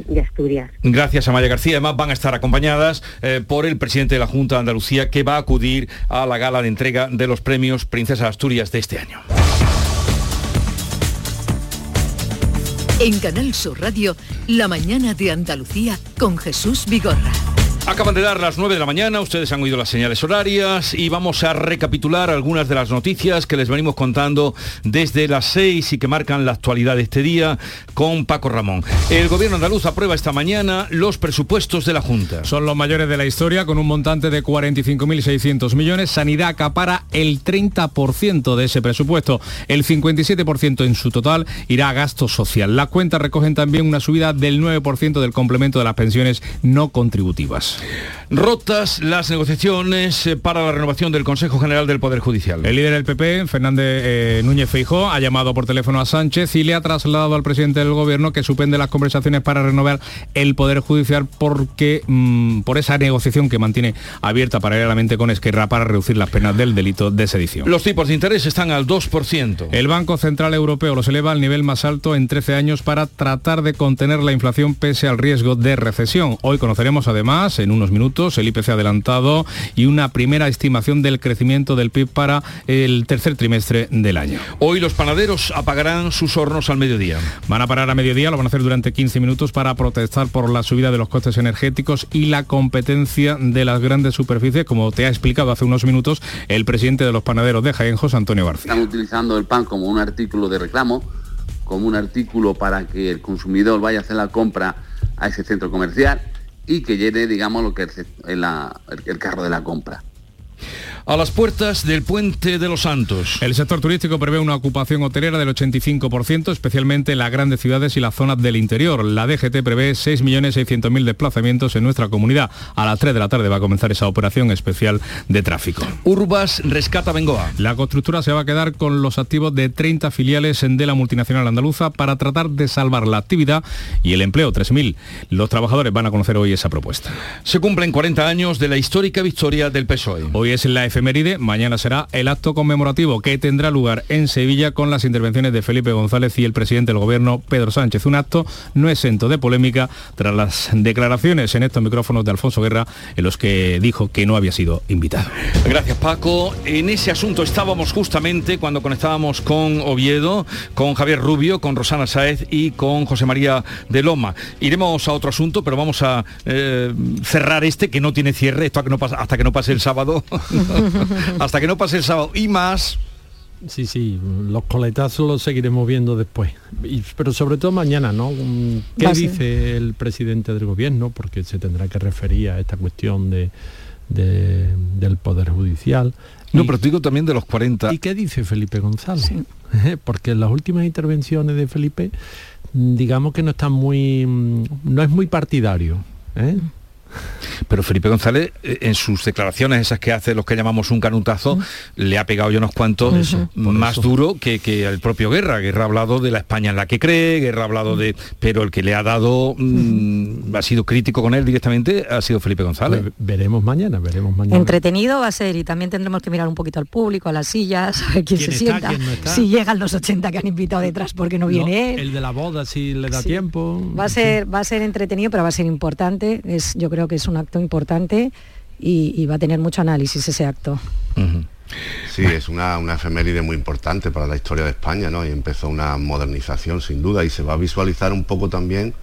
de Asturias. Gracias, Amaya García. Además, van a estar acompañadas eh, por el presidente de la Junta de Andalucía, que va a acudir a la gala de entrega de los premios Princesa Asturias de este año. En Canal Sur Radio, La mañana de Andalucía con Jesús Vigorra. Acaban de dar las 9 de la mañana, ustedes han oído las señales horarias y vamos a recapitular algunas de las noticias que les venimos contando desde las 6 y que marcan la actualidad de este día con Paco Ramón. El gobierno andaluz aprueba esta mañana los presupuestos de la Junta. Son los mayores de la historia con un montante de 45.600 millones. Sanidad acapara el 30% de ese presupuesto. El 57% en su total irá a gasto social. Las cuentas recogen también una subida del 9% del complemento de las pensiones no contributivas. Rotas las negociaciones eh, para la renovación del Consejo General del Poder Judicial. El líder del PP, Fernández eh, Núñez Feijó, ha llamado por teléfono a Sánchez y le ha trasladado al presidente del gobierno que suspende las conversaciones para renovar el Poder Judicial porque mm, por esa negociación que mantiene abierta paralelamente con Esquerra para reducir las penas del delito de sedición. Los tipos de interés están al 2%. El Banco Central Europeo los eleva al nivel más alto en 13 años para tratar de contener la inflación pese al riesgo de recesión. Hoy conoceremos además en unos minutos el IPC adelantado y una primera estimación del crecimiento del PIB para el tercer trimestre del año. Hoy los panaderos apagarán sus hornos al mediodía. Van a parar a mediodía, lo van a hacer durante 15 minutos para protestar por la subida de los costes energéticos y la competencia de las grandes superficies, como te ha explicado hace unos minutos el presidente de los panaderos de Jaén, José Antonio García. Están utilizando el pan como un artículo de reclamo, como un artículo para que el consumidor vaya a hacer la compra a ese centro comercial y que llene, digamos, lo que es el, el carro de la compra a las puertas del Puente de los Santos. El sector turístico prevé una ocupación hotelera del 85%, especialmente en las grandes ciudades y las zonas del interior. La DGT prevé 6.600.000 desplazamientos en nuestra comunidad. A las 3 de la tarde va a comenzar esa operación especial de tráfico. Urbas rescata Bengoa. La constructora se va a quedar con los activos de 30 filiales de la multinacional andaluza para tratar de salvar la actividad y el empleo, 3.000. Los trabajadores van a conocer hoy esa propuesta. Se cumplen 40 años de la histórica victoria del PSOE. Hoy es la efeméride, mañana será el acto conmemorativo que tendrá lugar en Sevilla con las intervenciones de Felipe González y el presidente del gobierno, Pedro Sánchez. Un acto no exento de polémica tras las declaraciones en estos micrófonos de Alfonso Guerra en los que dijo que no había sido invitado. Gracias Paco. En ese asunto estábamos justamente cuando conectábamos con Oviedo, con Javier Rubio, con Rosana Saez y con José María de Loma. Iremos a otro asunto, pero vamos a eh, cerrar este que no tiene cierre, esto hasta que no pase el sábado. hasta que no pase el sábado y más. Sí, sí, los coletazos los seguiremos viendo después. pero sobre todo mañana, ¿no? ¿Qué dice el presidente del gobierno? Porque se tendrá que referir a esta cuestión de, del Poder Judicial. No, pero digo también de los 40. ¿Y qué dice Felipe González? Porque en las últimas intervenciones de Felipe, digamos que no está muy. no es muy partidario. ¿eh? Pero Felipe González, eh, en sus declaraciones, esas que hace los que llamamos un canutazo, le ha pegado yo unos cuantos más duro que, el propio Guerra. Guerra ha hablado de la España en la que cree, Guerra ha hablado de... Pero el que le ha dado, mm, ha sido crítico con él directamente, ha sido Felipe González. Pues veremos mañana, veremos mañana. Entretenido va a ser y también tendremos que mirar un poquito al público, a las sillas, a ver quién, se sienta. Si llegan los 80 que han invitado detrás porque no viene El de la boda, si le da tiempo. Va a ser, va a ser entretenido, pero va a ser importante. Es, yo creo que es un acto importante y, va a tener mucho análisis ese acto. Sí, es una, una, efeméride muy importante para la historia de España, ¿no? Y empezó una modernización, sin duda, y se va a visualizar un poco también,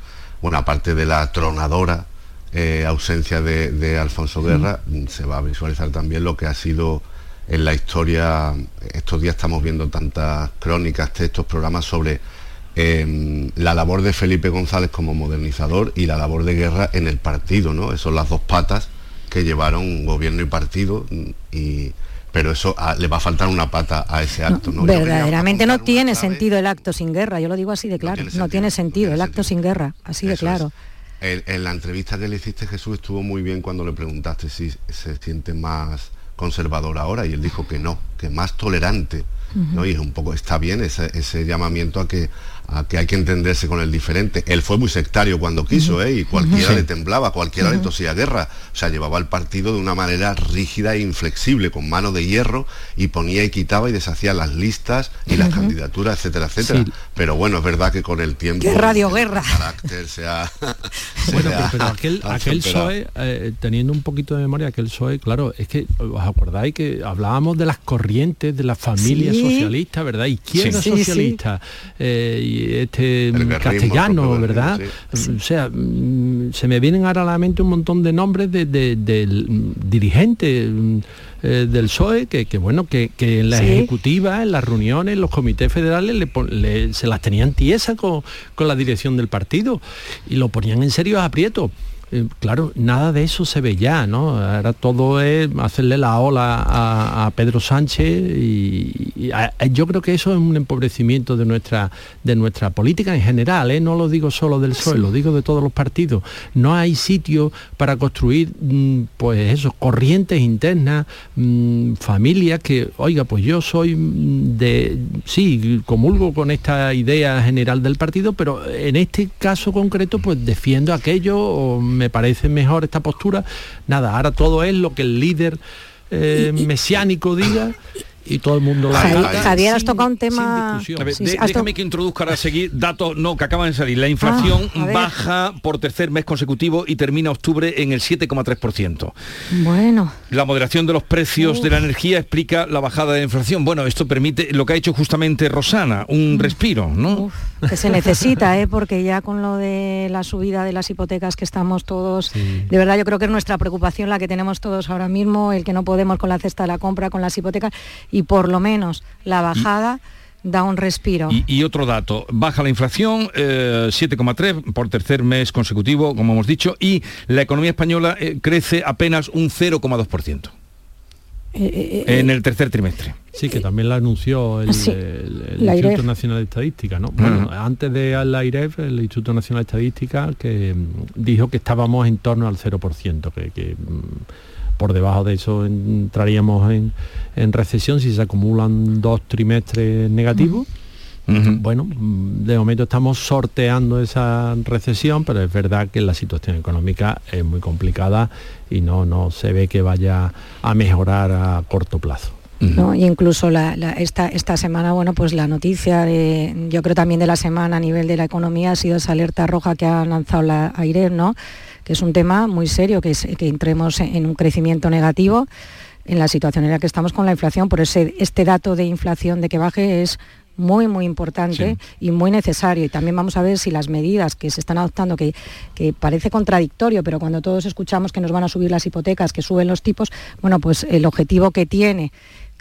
bueno, aparte de la tronadora eh, ausencia de, Alfonso Guerra, se va a visualizar también lo que ha sido en la historia, estos días estamos viendo tantas crónicas, textos, programas sobre La labor de Felipe González como modernizador y la labor de guerra en el partido, ¿no? Esas son las dos patas que llevaron gobierno y partido y pero eso ah, le va a faltar una pata a ese acto. ¿no? Verdaderamente no tiene sentido el acto sin guerra, yo lo digo así de claro, no tiene sentido, el acto sin guerra, así de claro. En, la entrevista que le hiciste Jesús estuvo muy bien cuando le preguntaste si se siente más conservador ahora y él dijo que no, que más tolerante. ¿no? Y es un poco, está bien ese, ese llamamiento a que, que hay que entenderse con el diferente. Él fue muy sectario cuando quiso, ¿eh? y cualquiera le temblaba, cualquiera le tosía guerra. O sea, llevaba el partido de una manera rígida e inflexible, con mano de hierro, y ponía y quitaba y deshacía las listas y las candidaturas, etcétera, etcétera. Pero bueno, es verdad que con el tiempo... ¡Qué radioguerra! El carácter se ha... bueno, pero, aquel, aquel PSOE, eh, teniendo un poito de memoria, aquel PSOE, claro, es que os acordáis que hablábamos de las corrientes de la familia socialista, ¿verdad? Izquierda socialista. Eh, este castellano, ¿verdad? O sea, mm, se me vienen ahora a la mente un montón de nombres de, dirigentes mm, eh, del PSOE que, bueno que, en la ejecutiva en las reuniones en los comités federales se las tenían tiesas con, con la dirección del partido y lo ponían en serio aprieto eh, claro, nada de eso se ve ya, ¿no? Ahora todo es hacerle la ola a, Pedro Sánchez y, yo creo que eso es un empobrecimiento de nuestra, de nuestra política en general, ¿eh? No lo digo solo del PSOE, lo digo de todos los partidos. No hay sitio para construir, mm, pues eso, corrientes internas, mm, familias que, oiga, pues yo soy mm, de, sí, comulgo con esta idea general del partido, pero en este caso concreto, pues defiendo aquello o me parece mejor esta postura. Nada, ahora todo es lo que el líder eh, mesiánico diga y todo el mundo la Javier, has tocado un tema... déjame que introduzca a seguir datos no, que acaban de salir. La inflación ah, baja por tercer mes consecutivo y termina octubre en el 7,3%. Bueno. La moderación de los precios de la energía explica la bajada de la inflación. Bueno, esto permite lo que ha hecho justamente Rosana, un respiro, ¿no? que se necesita, ¿eh? porque ya con lo de la subida de las hipotecas que estamos todos, de verdad yo creo que es nuestra preocupación la que tenemos todos ahora mismo, el que no podemos con la cesta de la compra, con las hipotecas y por lo menos la bajada... da un respiro. Y, otro dato, baja la inflación, 7,3 eh, por tercer mes consecutivo, como hemos dicho, y la economía española eh, crece apenas un 0,2%. Eh, en el tercer trimestre. Sí, que también la anunció el, Instituto Nacional de Estadística, ¿no? Bueno, antes de la IREF, el Instituto Nacional de Estadística, que mm, dijo que estábamos en torno al 0%, que, que mm, por debajo de eso entraríamos en, recesión si se acumulan dos trimestres negativos. Bueno, de momento estamos sorteando esa recesión, pero es verdad que la situación económica es muy complicada y no, no se ve que vaya a mejorar a corto plazo. Y incluso esta, esta semana, bueno, pues la noticia de, yo creo también de la semana a nivel de la economía ha sido esa alerta roja que ha lanzado la AIREF, ¿no? que es un tema muy serio, que, es, que entremos en un crecimiento negativo en la situación en la que estamos con la inflación, por ese, este dato de inflación de que baje es muy, muy importante y muy necesario. Y también vamos a ver si las medidas que se están adoptando, que, que, parece contradictorio, pero cuando todos escuchamos que nos van a subir las hipotecas, que suben los tipos, bueno, pues el objetivo que tiene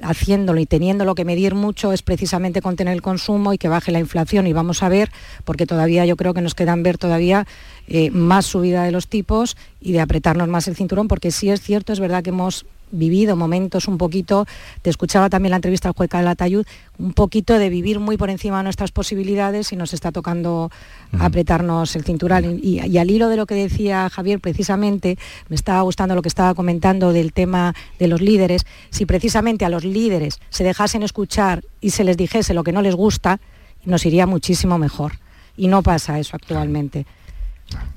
haciéndolo y teniéndolo que medir mucho es precisamente contener el consumo y que baje la inflación. Y vamos a ver, porque todavía yo creo que nos quedan ver todavía eh, más subida de los tipos y de apretarnos más el cinturón, porque sí es cierto, es verdad que hemos vivido momentos un poquito, te escuchaba también la entrevista al juez Calatayud, un poquito de vivir muy por encima de nuestras posibilidades y nos está tocando apretarnos el cinturón. Y, y, al hilo de lo que decía Javier, precisamente, me estaba gustando lo que estaba comentando del tema de los líderes, si precisamente a los líderes se dejasen escuchar y se les dijese lo que no les gusta, nos iría muchísimo mejor. Y no pasa eso actualmente.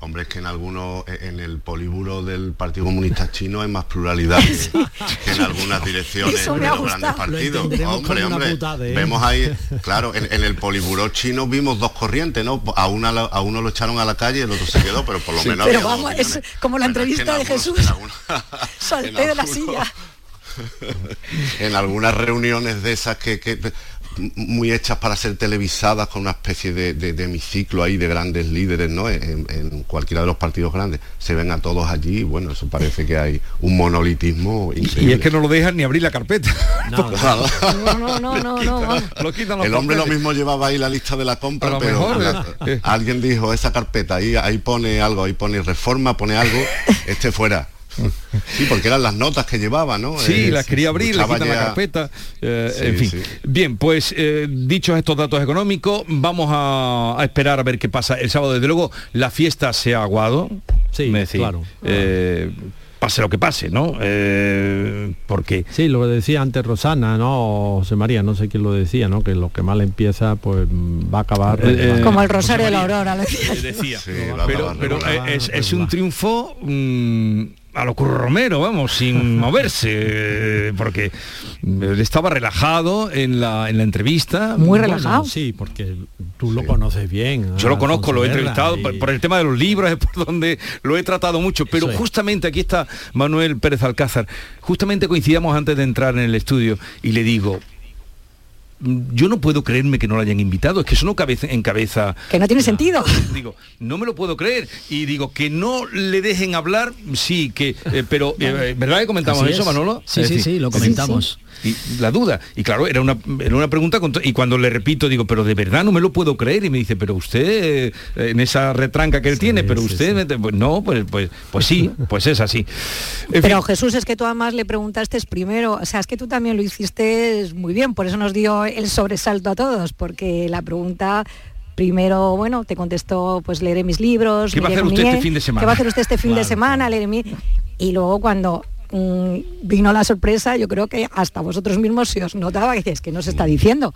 Hombre, es que en algunos, eh, en el políbulo del Partido Comunista Chino hay más pluralidad que, en algunas direcciones de los grandes partidos. Hombre, hombre, vemos ahí, claro, en, el políbulo chino vimos dos corrientes, ¿no? A una a uno lo echaron a la calle y el otro se quedó, pero por lo menos. Pero vamos, es como la entrevista de Jesús. Salté de la silla. en algunas reuniones de esas que muy hechas para ser televisadas con una especie de, hemiciclo ahí de grandes líderes, ¿no? En, cualquiera de los partidos grandes. Se ven a todos allí, bueno, eso parece que hay un monolitismo increíble. Y es que no lo dejan ni abrir la carpeta. No, no, no, no, no, El hombre lo mismo llevaba ahí la lista de la compra, pero eh. alguien dijo, esa carpeta, ahí, ahí pone algo, ahí pone reforma, pone algo, este fuera. Sí, porque eran las notas que llevaba, ¿no? Sí, las quería abrir, le quitan la carpeta, eh, en fin. Bien, pues eh, dichos estos datos económicos, vamos a, esperar a ver qué pasa el sábado. Desde luego, la fiesta se ha aguado. Sí, claro. Eh, pase lo que pase, ¿no? Eh, porque... Sí, lo que decía antes Rosana, ¿no? José María, no sé quién lo decía, ¿no? Que lo que mal empieza, pues va a acabar... Eh, Como el Rosario de la Aurora, decía. pero, es, un triunfo... Mm, a lo Curro Romero, vamos, sin moverse, porque estaba relajado en la, en la entrevista. Muy relajado. sí, porque tú lo conoces bien. Yo lo conozco, lo he entrevistado por, el tema de los libros, es por donde lo he tratado mucho, pero justamente aquí está Manuel Pérez Alcázar. Justamente coincidíamos antes de entrar en el estudio y le digo, yo no puedo creerme que no lo hayan invitado, es que eso no cabe en cabeza. Que no tiene sentido. Digo, no me lo puedo creer. Y digo, que no le dejen hablar, sí, que. Eh, pero, eh, ¿verdad que comentamos eso, Manolo? Sí, sí, sí, lo comentamos y la duda. Y claro, era una, era una pregunta, y cuando le repito, digo, pero de verdad no me lo puedo creer. Y me dice, pero usted, eh, en esa retranca que él tiene, pero usted, pues no, pues, pues, pues sí, pues es así. pero Jesús, es que tú además le preguntaste primero, o sea, es que tú también lo hiciste muy bien, por eso nos dio el sobresalto a todos, porque la pregunta primero, bueno, te contestó, pues leeré mis libros. ¿Qué va a hacer usted este fin de semana? ¿Qué va a hacer usted este fin de semana? Leeré mi... Y luego cuando Mm, vino la sorpresa, yo creo que hasta vosotros mismos se os notaba que es que no se está diciendo,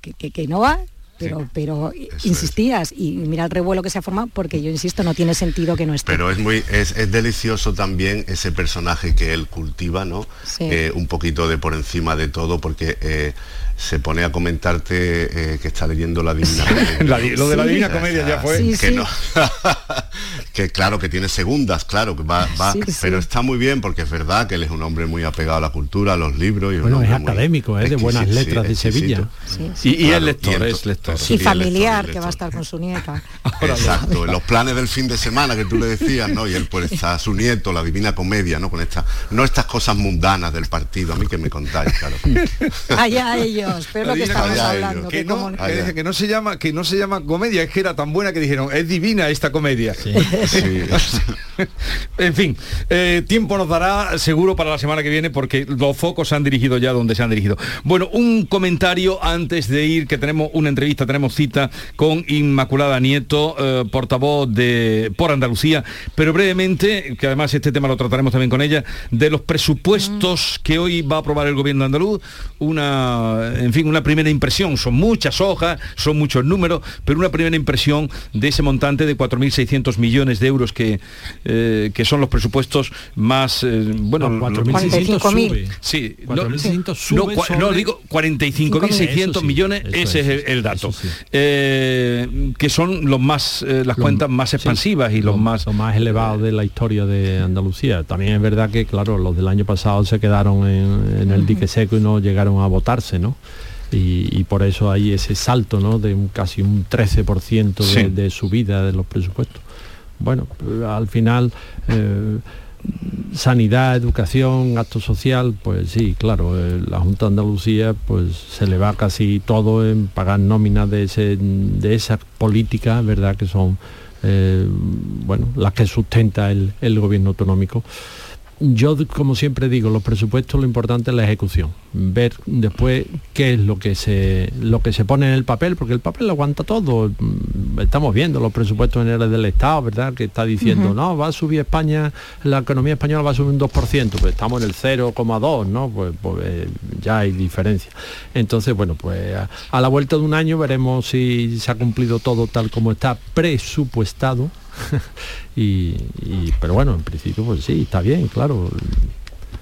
que, que, no va, pero, pero insistías y mira el revuelo que se ha formado porque yo insisto no tiene sentido que no esté. Pero es muy es, delicioso también ese personaje que él cultiva no eh, un poquito de por encima de todo porque eh, se pone a comentarte eh, que está leyendo la Divina Comedia. lo de la Divina Comedia ya fue. que, no. que claro, que tiene segundas, claro, que va, pero está muy bien porque es verdad que él es un hombre muy apegado a la cultura, a los libros. Y bueno, es académico, es de buenas letras de Sevilla. Y, es lector, es lector. Y familiar, que va a estar con su nieta. Exacto, en los planes del fin de semana que tú le decías, ¿no? Y él pues está su nieto, la Divina Comedia, ¿no? Con esta, no estas cosas mundanas del partido, a mí que me contáis, claro. Allá ellos pero lo que estamos hablando. Que, no, que, no, se llama, que no se llama comedia, es que era tan buena que dijeron, es divina esta comedia. en fin, eh, tiempo nos dará seguro para la semana que viene porque los focos se han dirigido ya donde se han dirigido. Bueno, un comentario antes de ir, que tenemos una entrevista, tenemos cita con Inmaculada Nieto, eh, portavoz de por Andalucía, pero brevemente, que además este tema lo trataremos también con ella, de los presupuestos que hoy va a aprobar el gobierno andaluz, una en fin, una primera impresión. Son muchas hojas, son muchos números, pero una primera impresión de ese montante de 4.600 millones de euros que, eh, que son los presupuestos más, eh, bueno, 4.600 Sí, no, digo 45.600 millones, ese es, el, dato. Eh, que son los más, las cuentas más expansivas y los más... más elevados de la historia de Andalucía. También es verdad que, claro, los del año pasado se quedaron en, en el dique seco y no llegaron a votarse, ¿no? y, por eso hay ese salto ¿no? de un, casi un 13% de, subida de los presupuestos. Bueno, al final eh, sanidad, educación, acto social, pues sí, claro, eh, la Junta de Andalucía pues se le va casi todo en pagar nóminas de, ese, de esas políticas, ¿verdad? Que son, eh, bueno, las que sustenta el, el gobierno autonómico yo, como siempre digo, los presupuestos lo importante es la ejecución. Ver después qué es lo que se lo que se pone en el papel, porque el papel lo aguanta todo. Mm, estamos viendo los presupuestos generales del Estado, ¿verdad? Que está diciendo, no, va a subir España, la economía española va a subir un 2%, pues estamos en el 0,2, ¿no? Pues, pues eh, ya hay diferencia. Entonces, bueno, pues a la vuelta de un año veremos si se ha cumplido todo tal como está presupuestado y, pero bueno, en principio pues sí, está bien, claro.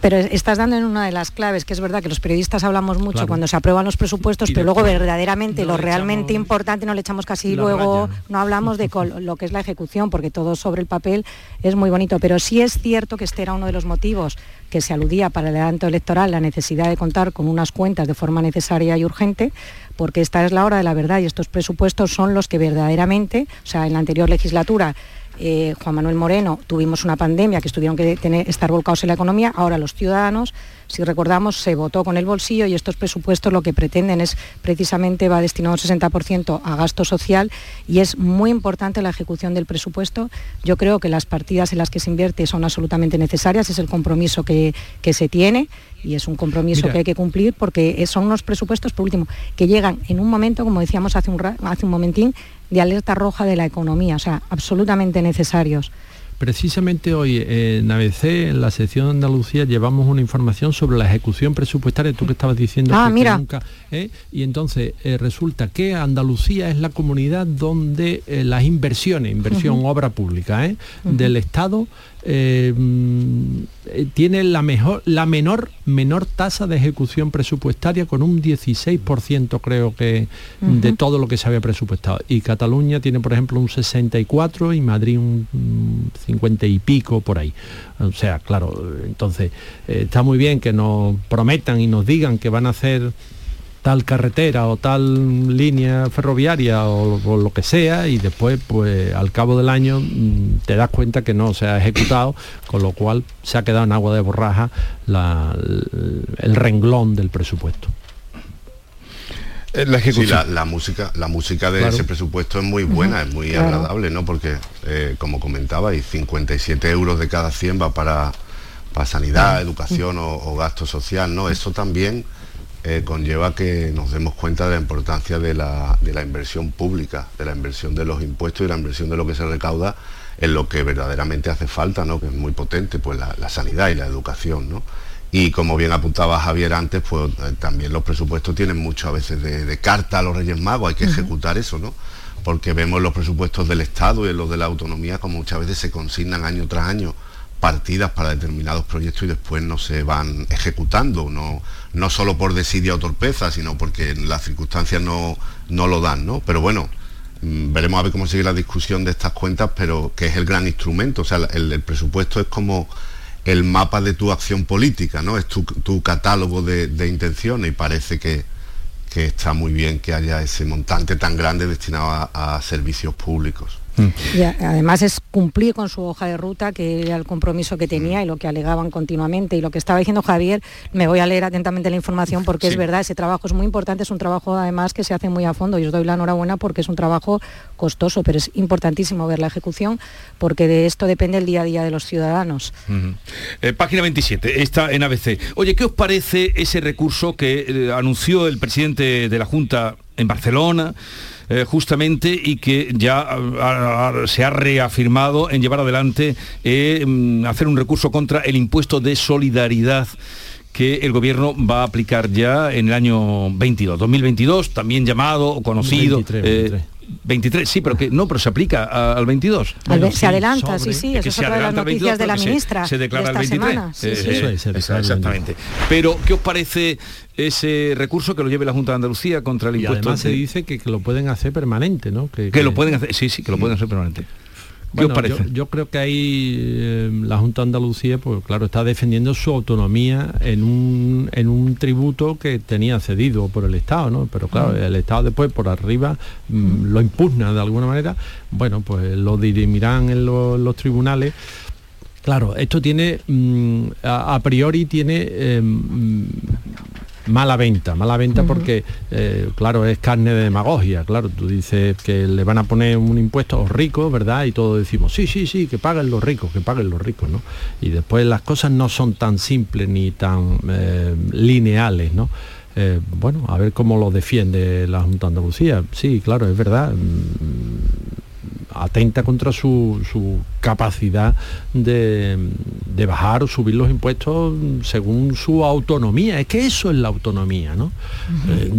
Pero estás dando en una de las claves, que es verdad que los periodistas hablamos mucho cuando se aprueban los presupuestos, pero luego verdaderamente lo realmente importante no le echamos casi luego, no hablamos de lo que es la ejecución, porque todo sobre el papel es muy bonito. Pero sí es cierto que este era uno de los motivos que se aludía para el adelanto electoral, la necesidad de contar con unas cuentas de forma necesaria y urgente, porque esta es la hora de la verdad y estos presupuestos son los que verdaderamente, o sea, en la anterior legislatura eh, Juan Manuel Moreno, tuvimos una pandemia que tuvieron que tener, estar volcados en la economía, ahora los ciudadanos, si recordamos, se votó con el bolsillo y estos presupuestos lo que pretenden es precisamente va destinado un 60% a gasto social y es muy importante la ejecución del presupuesto. Yo creo que las partidas en las que se invierte son absolutamente necesarias, es el compromiso que, se tiene y es un compromiso que hay que cumplir porque son unos presupuestos, por último, que llegan en un momento, como decíamos hace un, hace un momentín, de alerta roja de la economía, o sea, absolutamente necesarios. Precisamente hoy en ABC, en la sección de Andalucía, llevamos una información sobre la ejecución presupuestaria, tú que estabas diciendo ah, que, mira. nunca... ¿eh? Y entonces eh, resulta que Andalucía es la comunidad donde eh, las inversiones, inversión, obra pública, del Estado, mm, tiene la, mejor, la menor, menor tasa de ejecución presupuestaria con un 16% creo que de todo lo que se había presupuestado. Y Cataluña tiene, por ejemplo, un 64 y Madrid un 50 y pico por ahí. O sea, claro, entonces eh, está muy bien que nos prometan y nos digan que van a hacer tal carretera o tal línea ferroviaria o, lo que sea y después pues al cabo del año mm, te das cuenta que no se ha ejecutado con lo cual se ha quedado en agua de borraja el renglón del presupuesto eh, la ejecución. la, música, la música de ese presupuesto es muy buena, es muy agradable, ¿no? Porque, eh, como comentaba, y 57 euros de cada 100 va para, para sanidad, educación o, gasto social, ¿no? Eso también eh, conlleva que nos demos cuenta de la importancia de la, de la inversión pública, de la inversión de los impuestos y la inversión de lo que se recauda en lo que verdaderamente hace falta, ¿no? Que es muy potente, pues la, la sanidad y la educación, ¿no? Y como bien apuntaba Javier antes, pues eh, también los presupuestos tienen mucho a veces de, carta a los Reyes Magos, hay que ejecutar eso, ¿no? Porque vemos los presupuestos del Estado y los de la autonomía como muchas veces se consignan año tras año partidas para determinados proyectos y después no se van ejecutando, no, no solo por desidia o torpeza, sino porque las circunstancias no, no lo dan, ¿no? Pero bueno, mm, veremos a ver cómo sigue la discusión de estas cuentas, pero que es el gran instrumento, o sea, el presupuesto es como el mapa de tu acción política, ¿no? Es tu, catálogo de, intenciones y parece que, está muy bien que haya ese montante tan grande destinado a servicios públicos. Mm. Y además es cumplir con su hoja de ruta, que era el compromiso que tenía y lo que alegaban continuamente. Y lo que estaba diciendo Javier, me voy a leer atentamente la información porque es verdad, ese trabajo es muy importante, es un trabajo además que se hace muy a fondo y os doy la enhorabuena porque es un trabajo costoso, pero es importantísimo ver la ejecución porque de esto depende el día a día de los ciudadanos. Eh, página 27, está en ABC. Oye, ¿qué os parece ese recurso que eh, anunció el presidente de la Junta en Barcelona? Eh, justamente y que ya se ha reafirmado en llevar adelante eh, mm, hacer un recurso contra el impuesto de solidaridad que el gobierno va a aplicar ya en el año 22, 2022, también llamado o conocido. 23, sí, pero que no, pero se aplica al 22. se adelanta, sí, sí, eso es otra de las noticias de la ministra. Se, declara el 23. eso es, exactamente. Pero, ¿qué os parece ese recurso que lo lleve la Junta de Andalucía contra el impuesto? además se dice que, lo pueden hacer permanente, ¿no? Que, lo pueden hacer, sí, sí, que lo pueden hacer permanente. Yo, creo que ahí eh, la Junta de Andalucía, pues claro, está defendiendo su autonomía en un, en un tributo que tenía cedido por el Estado, ¿no? Pero claro, el Estado después por arriba mm, lo impugna de alguna manera. Bueno, pues lo dirimirán en los tribunales. Claro, esto tiene, mm, a, priori tiene em, mala venta, mala venta porque, eh, claro, es carne de demagogia, claro, tú dices que le van a poner un impuesto a los ricos, ¿verdad? Y todos decimos, sí, sí, sí, que paguen los ricos, que paguen los ricos, ¿no? Y después las cosas no son tan simples ni tan eh, lineales, ¿no? Eh, bueno, a ver cómo lo defiende la Junta de Andalucía. Sí, claro, es verdad. Mm, atenta contra su, capacidad de, bajar o subir los impuestos según su autonomía. Es que eso es la autonomía, ¿no? Eh,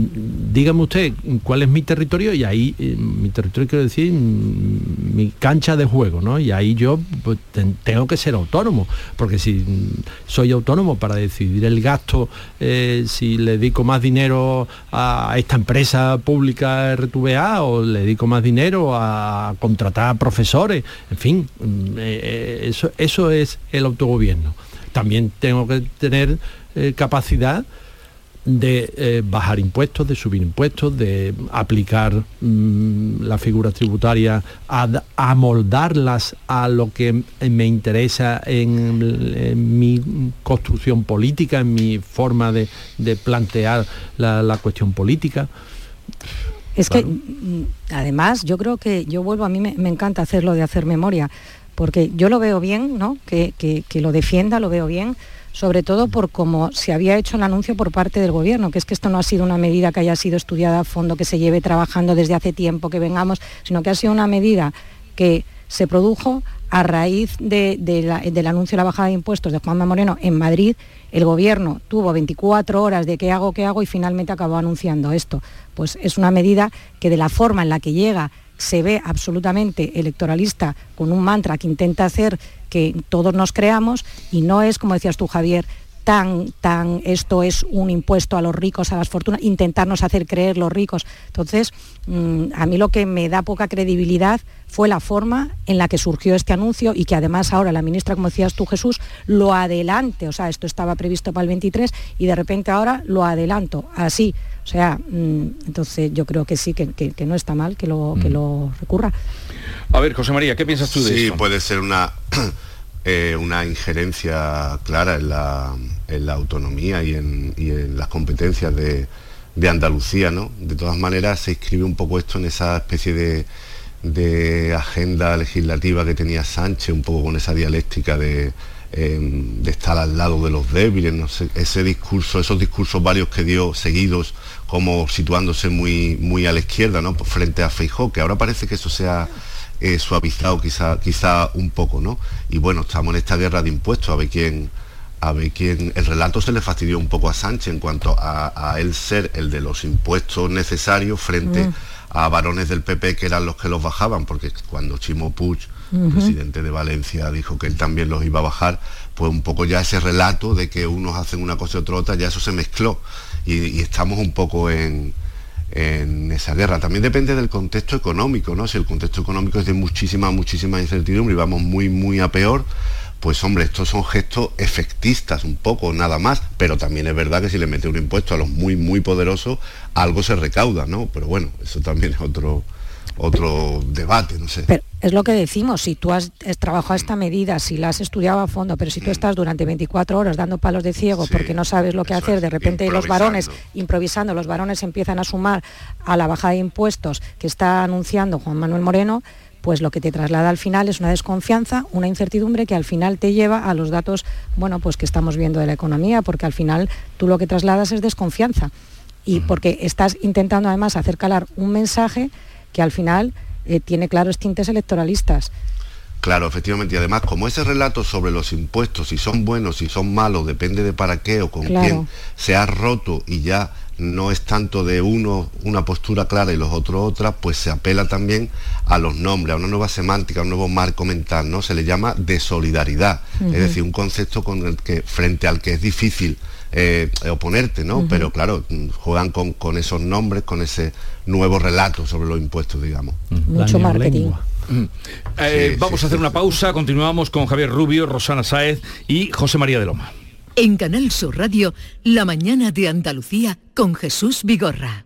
dígame usted cuál es mi territorio y ahí, eh, mi territorio quiero decir, mi cancha de juego, ¿no? Y ahí yo pues, tengo que ser autónomo, porque si soy autónomo para decidir el gasto, eh, si le dedico más dinero a esta empresa pública RTVA o le dedico más dinero a contratar profesores, en fin, mm, eh, eh, eso, eso es el autogobierno. También tengo que tener eh, capacidad de bajar impuestos, de subir impuestos, de aplicar mm, las figuras tributarias, a, amoldarlas a lo que me interesa en, mi construcción política, en mi forma de, plantear la cuestión política. Es que mm, además yo creo que yo vuelvo, a mí me, encanta hacerlo de hacer memoria, porque yo lo veo bien, ¿no? Que, lo defienda, lo veo bien, sobre todo por cómo se había hecho el anuncio por parte del gobierno, que es que esto no ha sido una medida que haya sido estudiada a fondo, que se lleve trabajando desde hace tiempo, que vengamos, sino que ha sido una medida que se produjo a raíz del anuncio de la bajada de impuestos de Juanma Moreno en Madrid. El gobierno tuvo 24 horas de qué hago, qué hago y finalmente acabó anunciando esto. Pues es una medida que de la forma en la que llega se ve absolutamente electoralista con un mantra que intenta hacer que todos nos creamos y no es, como decías tú, Javier, tan, tan, esto es un impuesto a los ricos, a las fortunas, intentarnos hacer creer los ricos. Entonces, mm, a mí lo que me da poca credibilidad fue la forma en la que surgió este anuncio y que además ahora la ministra, como decías tú Jesús, lo adelante, o sea, esto estaba previsto para el 23 y de repente ahora lo adelanto, así. O sea, mm, entonces yo creo que sí, que, no está mal que lo, que mm. lo recurra. A ver, José María, ¿qué piensas tú de sí, puede ser una Eh, una injerencia clara en la, autonomía y en, las competencias de, Andalucía, ¿no? De todas maneras, se inscribe un poco esto en esa especie de, agenda legislativa que tenía Sánchez, un poco con esa dialéctica de, em, estar al lado de los débiles, ese discurso, esos discursos varios que dio seguidos, como situándose muy, muy a la izquierda, ¿no? Frente a Feijó, que ahora parece que eso sea eh, suavizado quizá, quizá un poco, ¿no? Y bueno, estamos en esta guerra de impuestos, a ver quién, a ver quién. El relato se le fastidió un poco a Sánchez en cuanto a, él ser el de los impuestos necesarios frente mm. a varones del PP que eran los que los bajaban, porque cuando Chimo Puig, presidente de Valencia, dijo que él también los iba a bajar, pues un poco ya ese relato de que unos hacen una cosa y otra otra, ya eso se mezcló. y estamos un poco en, en esa guerra. También depende del contexto económico, ¿no? Si el contexto económico es de muchísima, muchísima incertidumbre y vamos muy, muy a peor, pues hombre, estos son gestos efectistas un poco, nada más, pero también es verdad que si le mete un impuesto a los muy, muy poderosos, algo se recauda, ¿no? Pero bueno, eso también es otro, otro debate, no sé. Pero es lo que decimos, si tú has, trabajado esta medida, si la has estudiado a fondo, pero si tú mm. estás durante 24 horas dando palos de ciego porque no sabes lo que hacer, de repente los varones, improvisando, los varones empiezan a sumar a la bajada de impuestos que está anunciando Juan Manuel Moreno, pues lo que te traslada al final es una desconfianza, una incertidumbre que al final te lleva a los datos, bueno, pues que estamos viendo de la economía, porque al final tú lo que trasladas es desconfianza. Y porque estás intentando además hacer calar un mensaje que al final eh, tiene claros tintes electoralistas. Claro, efectivamente. Y además, como ese relato sobre los impuestos, si son buenos, si son malos, depende de para qué o con quién, se ha roto y ya no es tanto de uno una postura clara y los otros otra, pues se apela también a los nombres, a una nueva semántica, a un nuevo marco mental, ¿no? Se le llama de solidaridad, es decir, un concepto con el que, frente al que es difícil eh, oponerte, ¿no? Pero claro, juegan con, esos nombres, con ese nuevo relato sobre los impuestos, digamos. Mucho marketing. Eh, vamos a hacer una pausa, continuamos con Javier Rubio, Rosana Saez y José María de Loma. En Canal Sur Radio, La mañana de Andalucía con Jesús Vigorra.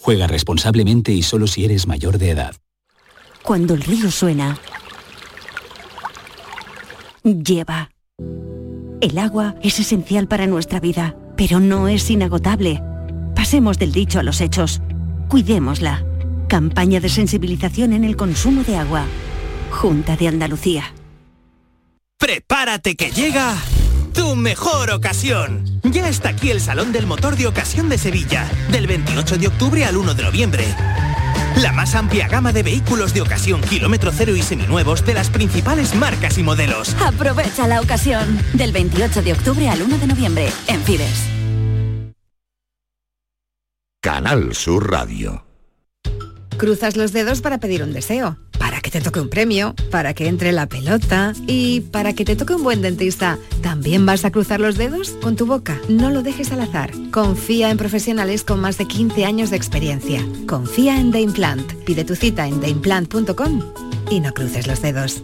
Juega responsablemente y solo si eres mayor de edad. Cuando el río suena, lleva. El agua es esencial para nuestra vida, pero no es inagotable. Pasemos del dicho a los hechos. Cuidémosla. Campaña de sensibilización en el consumo de agua. Junta de Andalucía. Prepárate que llega tu mejor ocasión. Ya está aquí el Salón del Motor de Ocasión de Sevilla, del 28 de octubre al 1 de noviembre. La más amplia gama de vehículos de ocasión kilómetro cero y seminuevos de las principales marcas y modelos. Aprovecha la ocasión, del 28 de octubre al 1 de noviembre, en Fides. Canal Sur Radio. Cruzas los dedos para pedir un deseo, para que te toque un premio, para que entre la pelota y para que te toque un buen dentista. ¿También vas a cruzar los dedos? Con tu boca, no lo dejes al azar. Confía en profesionales con más de 15 años de experiencia. Confía en The Implant. Pide tu cita en theimplant.com y no cruces los dedos.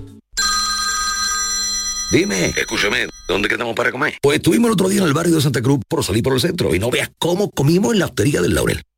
Dime, escúchame, ¿dónde quedamos para comer? Pues estuvimos el otro día en el barrio de Santa Cruz por salir por el centro y no veas cómo comimos en la hostería del Laurel.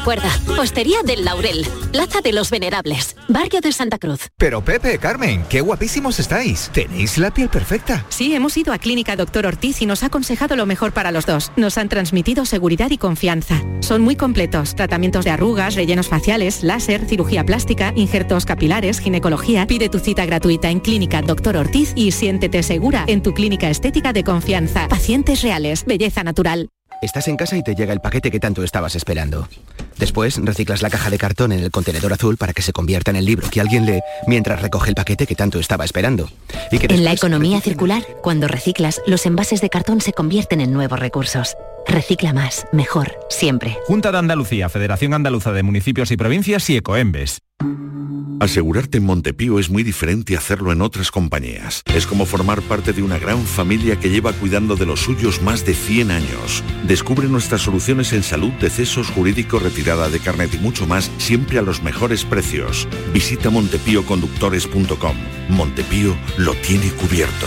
Recuerda, Hostería del Laurel, Plaza de los Venerables, Barrio de Santa Cruz. Pero Pepe, Carmen, qué guapísimos estáis. Tenéis la piel perfecta. Sí, hemos ido a Clínica Doctor Ortiz y nos ha aconsejado lo mejor para los dos. Nos han transmitido seguridad y confianza. Son muy completos. Tratamientos de arrugas, rellenos faciales, láser, cirugía plástica, injertos capilares, ginecología. Pide tu cita gratuita en Clínica Doctor Ortiz y siéntete segura en tu clínica estética de confianza. Pacientes reales, belleza natural. Estás en casa y te llega el paquete que tanto estabas esperando. Después reciclas la caja de cartón en el contenedor azul para que se convierta en el libro que alguien lee mientras recoge el paquete que tanto estaba esperando. Y que en la economía circular, cuando reciclas, los envases de cartón se convierten en nuevos recursos. Recicla más, mejor, siempre. Junta de Andalucía, Federación Andaluza de Municipios y Provincias y Ecoembes. Asegurarte en Montepío es muy diferente a hacerlo en otras compañías. Es como formar parte de una gran familia que lleva cuidando de los suyos más de 100 años. Descubre nuestras soluciones en salud, decesos, jurídico, retirada de carnet y mucho más, siempre a los mejores precios. Visita montepíoconductores.com. Montepío lo tiene cubierto.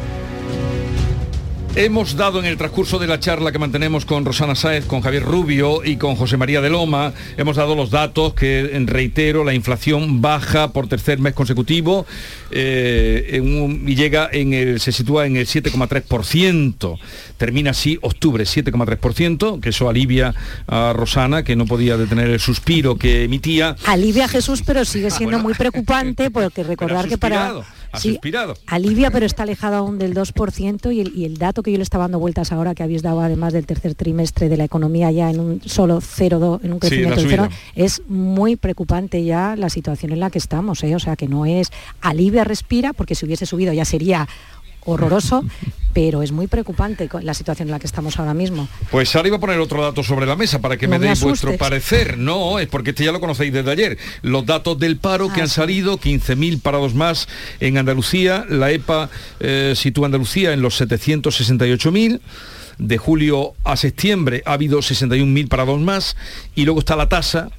Hemos dado en el transcurso de la charla que mantenemos con Rosana Sáez, con Javier Rubio y con José María de Loma, hemos dado los datos que, reitero, la inflación baja por tercer mes consecutivo eh, y llega en el, se sitúa en el 7,3%. Termina así octubre, 7,3%, que eso alivia a Rosana, que no podía detener el suspiro que emitía. Alivia a Jesús, pero sigue siendo muy preocupante porque recordar que para ha suspirado. Alivia, pero está alejado aún del 2% y el, y el, dato que yo le estaba dando vueltas ahora, que habéis dado además del tercer trimestre de la economía ya en un solo 0,2, en un crecimiento de cero, es muy preocupante ya la situación en la que estamos. ¿eh? O sea, que no es alivia, respira, porque si hubiese subido ya sería horroroso, pero es muy preocupante la situación en la que estamos ahora mismo. Pues ahora iba a poner otro dato sobre la mesa para que me, deis vuestro parecer. No, es porque este ya lo conocéis desde ayer. Los datos del paro que ah, han salido, 15.000 parados más en Andalucía. La EPA eh, sitúa Andalucía en los 768.000 de julio a septiembre ha habido 61.000 parados más y luego está la tasa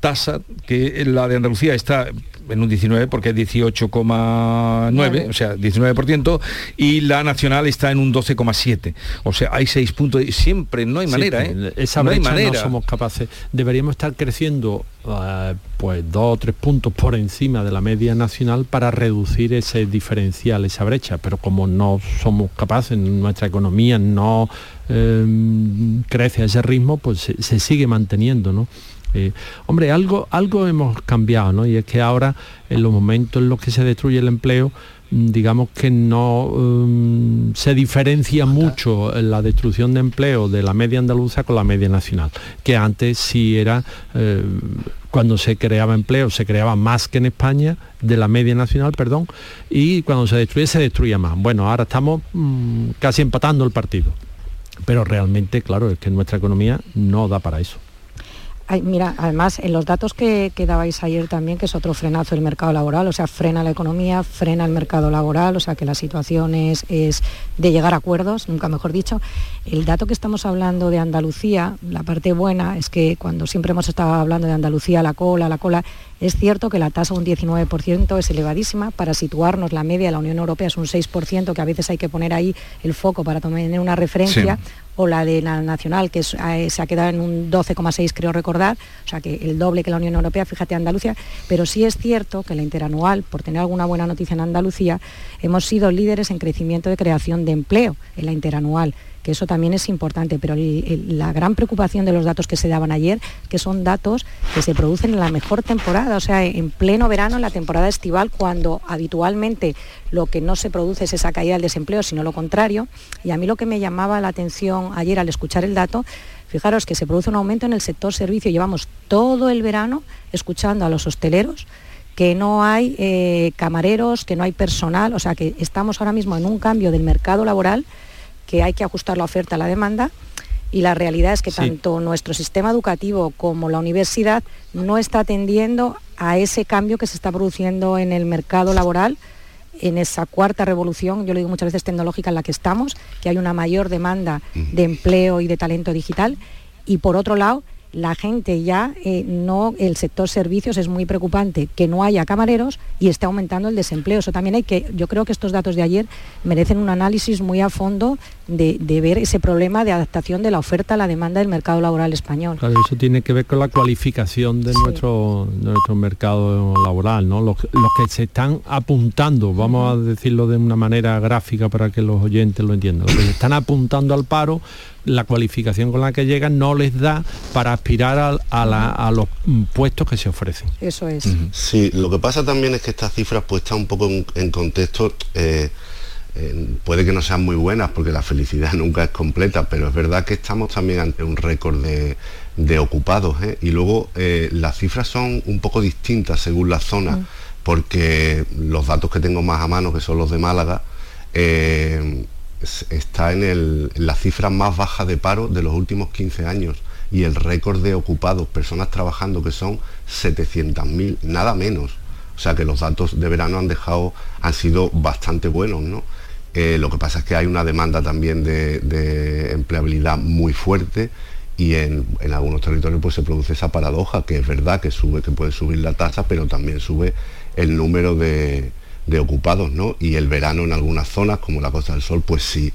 tasa que la de Andalucía está en un 19 porque es 18,9, o sea, 19%, y la nacional está en un 12,7. O sea, hay 6 puntos, y siempre no hay manera, ¿eh? Esa no, hay manera. no somos capaces. Deberíamos estar creciendo uh, pues dos o tres puntos por encima de la media nacional para reducir ese diferencial, esa brecha, pero como no somos capaces, nuestra economía no eh, crece a ese ritmo, pues se, se sigue manteniendo, ¿no? Eh, hombre, algo, algo hemos cambiado, ¿no? Y es que ahora, en los momentos en los que se destruye el empleo, mm, digamos que no um, se diferencia mucho la destrucción de empleo de la media andaluza con la media nacional, que antes sí era, eh, cuando se creaba empleo, se creaba más que en España, de la media nacional, perdón, y cuando se destruye, se destruía más. Bueno, ahora estamos mm, casi empatando el partido, pero realmente, claro, es que nuestra economía no da para eso mira, además, en los datos que, dabais ayer también, que es otro frenazo del mercado laboral, o sea, frena la economía, frena el mercado laboral, o sea, que la situación es, de llegar a acuerdos, nunca mejor dicho. El dato que estamos hablando de Andalucía, la parte buena es que cuando siempre hemos estado hablando de Andalucía, la cola, la cola, es cierto que la tasa un 19% es elevadísima. Para situarnos, la media de la Unión Europea es un 6%, que a veces hay que poner ahí el foco para tener una referencia. O la de la nacional, que eh, se ha quedado en un 12,6, creo recordar, o sea que el doble que la Unión Europea, fíjate Andalucía. Pero sí es cierto que la interanual, por tener alguna buena noticia en Andalucía, hemos sido líderes en crecimiento de creación de empleo en la interanual que eso también es importante, pero la gran preocupación de los datos que se daban ayer, que son datos que se producen en la mejor temporada, o sea, en pleno verano, en la temporada estival, cuando habitualmente lo que no se produce es esa caída del desempleo, sino lo contrario. Y a mí lo que me llamaba la atención ayer al escuchar el dato, fijaros que se produce un aumento en el sector servicio, llevamos todo el verano escuchando a los hosteleros, que no hay eh, camareros, que no hay personal, o sea que estamos ahora mismo en un cambio del mercado laboral que hay que ajustar la oferta a la demanda Y la realidad es que tanto nuestro sistema educativo como la universidad no está atendiendo a ese cambio que se está produciendo en el mercado laboral en esa cuarta revolución, yo lo digo muchas veces tecnológica en la que estamos, que hay una mayor demanda de empleo y de talento digital. Y por otro lado, la gente ya eh, no, el sector servicios es muy preocupante que no haya camareros y esté aumentando el desempleo. Eso también hay que, yo creo que estos datos de ayer merecen un análisis muy a fondo de, ver ese problema de adaptación de la oferta a la demanda del mercado laboral español. Claro, eso tiene que ver con la cualificación de nuestro, nuestro mercado laboral, ¿no? Los, que se están apuntando, vamos a decirlo de una manera gráfica para que los oyentes lo entiendan, los que están apuntando al paro la cualificación con la que llegan no les da para aspirar a, los puestos que se ofrecen. Eso es. Sí, lo que pasa también es que estas cifras puestas un poco en, contexto, eh, puede que no sean muy buenas porque la felicidad nunca es completa, pero es verdad que estamos también ante un récord de, ocupados. ¿eh? Y luego eh, las cifras son un poco distintas según la zona, porque los datos que tengo más a mano, que son los de Málaga, está en, la cifra más baja de paro de los últimos 15 años y el récord de ocupados, personas trabajando que son 700.000, nada menos. O sea que los datos de verano han dejado, han sido bastante buenos, ¿no? Eh, lo que pasa es que hay una demanda también de, empleabilidad muy fuerte y en, algunos territorios pues se produce esa paradoja, que es verdad que sube, que puede subir la tasa, pero también sube el número de, ocupados, ¿no? Y el verano en algunas zonas, como la Costa del Sol, pues sí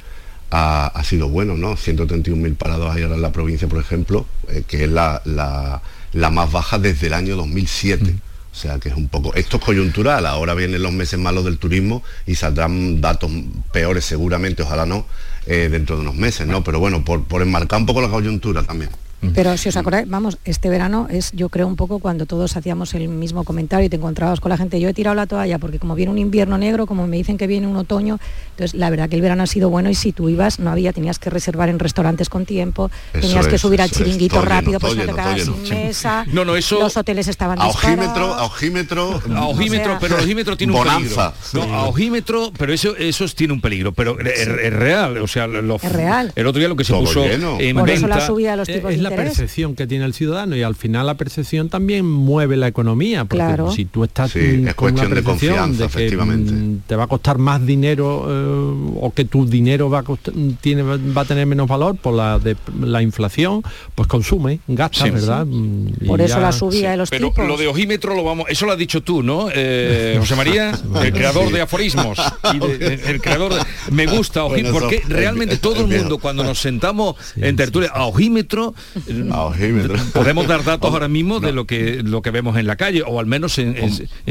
ha, sido bueno, ¿no? 131.000 parados ahí ahora en la provincia, por ejemplo, eh, que es la, la, más baja desde el año 2007. Mm. O sea que es un poco, esto es coyuntural, ahora vienen los meses malos del turismo y saldrán datos peores seguramente, ojalá no, eh, dentro de unos meses, ¿no? Pero bueno, por, por enmarcar un poco la coyuntura también. Pero si os acordáis, vamos, este verano es yo creo un poco cuando todos hacíamos el mismo comentario y te encontrabas con la gente, yo he tirado la toalla porque como viene un invierno negro, como me dicen que viene un otoño, entonces la verdad que el verano ha sido bueno y si tú ibas no había, tenías que reservar en restaurantes con tiempo, tenías que subir al chiringuito rápido, pues no te quedabas sin mesa, no, no, eso, los hoteles estaban a ojímetro, a ojímetro, a ojímetro, pero el ojímetro tiene un peligro. No, a ojímetro, pero eso, eso tiene un peligro, pero es, real, o sea, es real. el otro día lo que se puso en Por eso la subida de los tipos es de la percepción que tiene el ciudadano y al final la percepción también mueve la economía, porque claro. si tú estás es cuestión de confianza, efectivamente. Mm, te va a costar más dinero eh, o que tu dinero va a, tiene, va a tener menos valor por la, de, la inflación, pues consume, gasta, ¿verdad? Mm, por eso la subida de los Pero lo de ojímetro lo vamos, eso lo has dicho tú, ¿no? Eh, José María, el creador de aforismos el creador me gusta ojímetro, porque realmente todo el mundo cuando nos sentamos en tertulia a ojímetro, a ojímetro Podemos dar datos ahora mismo de lo que lo que vemos en la calle, o al menos en,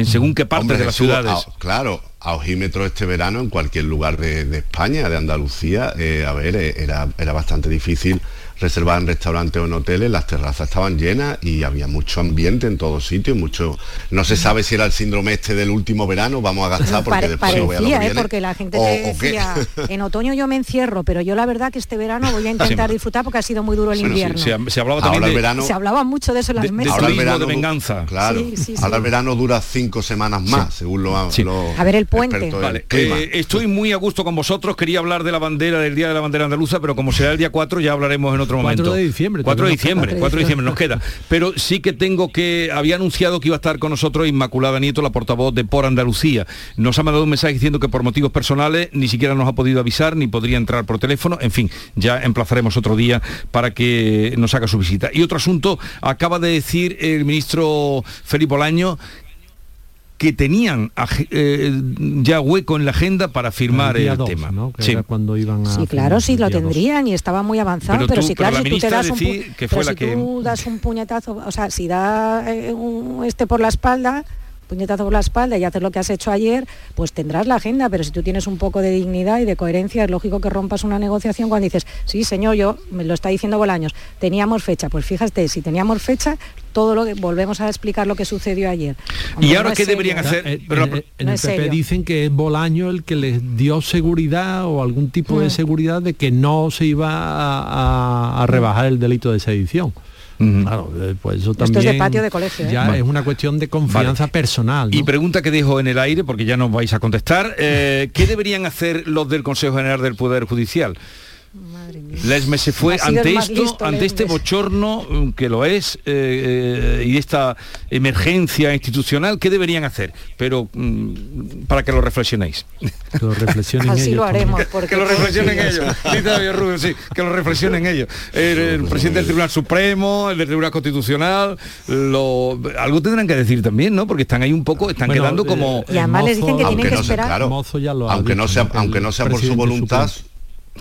según qué parte de las ciudades. claro, a ojímetro este verano en cualquier lugar de, España, de Andalucía, eh, a ver, eh, era, era bastante difícil reservar en restaurantes o en hoteles, las terrazas estaban llenas y había mucho ambiente en todos sitios, mucho... No se sabe si era el síndrome este del último verano, vamos a gastar porque después voy a lo ¿eh? porque la gente decía, en otoño yo me encierro, pero yo la verdad que este verano voy a intentar disfrutar porque ha sido muy duro el invierno. se, hablaba también de, verano, se hablaba mucho de eso en las mesas. Ahora el verano de venganza. Claro, ahora el verano dura cinco semanas más, según lo, lo, A ver el puente. Eh, estoy muy a gusto con vosotros, quería hablar de la bandera, del Día de la Bandera Andaluza, pero como será el día 4 ya hablaremos en otro momento. 4 de diciembre. 4 de diciembre, 4 de diciembre nos queda. Pero sí que tengo que, había anunciado que iba a estar con nosotros Inmaculada Nieto, la portavoz de Por Andalucía. Nos ha mandado un mensaje diciendo que por motivos personales ni siquiera nos ha podido avisar, ni podría entrar por teléfono. En fin, ya emplazaremos otro día para que nos haga su visita. Y otro asunto, acaba de decir el ministro Felipe Olaño que tenían eh, ya hueco en la agenda para firmar el, tema. sí. cuando iban sí, claro, sí lo tendrían y estaba muy avanzado, pero, sí, claro, si tú te das un, que fue la que... tú das un puñetazo, o sea, si da eh, este por la espalda, puñetazo por la espalda y haces lo que has hecho ayer, pues tendrás la agenda, pero si tú tienes un poco de dignidad y de coherencia, es lógico que rompas una negociación cuando dices, sí, señor, yo, me lo está diciendo Bolaños, teníamos fecha, pues fíjate, si teníamos fecha, todo lo que volvemos a explicar lo que sucedió ayer. ¿Y ahora qué deberían hacer? Eh, eh, en, el PP dicen que es Bolaño el que les dio seguridad o algún tipo de mm. seguridad de que no se iba a rebajar el delito de sedición. Claro, eh, pues eso también... Esto es de patio de colegio. ¿eh? Ya es una cuestión de confianza personal. Y pregunta que dejo en el aire, porque ya no vais a contestar. Eh, ¿Qué deberían hacer los del Consejo General del Poder Judicial? Lesme se fue ante esto, ante este bochorno mm, que lo es eh, eh, y esta emergencia institucional, ¿qué deberían hacer? Pero mm, para que lo reflexionéis. Que lo reflexionen Así ellos lo haremos. Porque que lo reflexionen ellos. Dice David Rubio, sí, que lo reflexionen ellos. El, el presidente del Tribunal Supremo, el del Tribunal Constitucional, lo, algo tendrán que decir también, ¿no? Porque están ahí un poco, están Bueno, quedando eh, como. Y además les dicen que tienen que no sea esperar. claro, Mozo ya lo aunque no dicho, sea ¿no? Que aunque no sea por su voluntad supremo-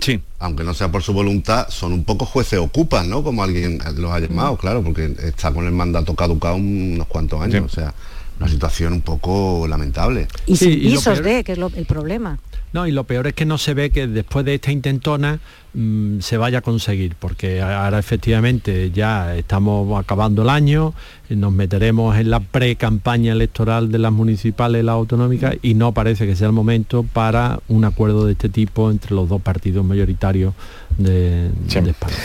Sí. aunque no sea por su voluntad son un poco jueces ocupas no como alguien los ha llamado claro porque está con el mandato caducado unos cuantos años o sea una situación un poco lamentable Y Sí, sin visos peor- de, que es lo- el problema. No, y lo peor es que no se ve que después de esta intentona mm, se vaya a conseguir, porque ahora efectivamente ya estamos acabando el año, eh, nos meteremos en la pre-campaña electoral de las municipales y las autonómicas y no parece que sea el momento para un acuerdo de este tipo entre los dos partidos mayoritarios de, de España.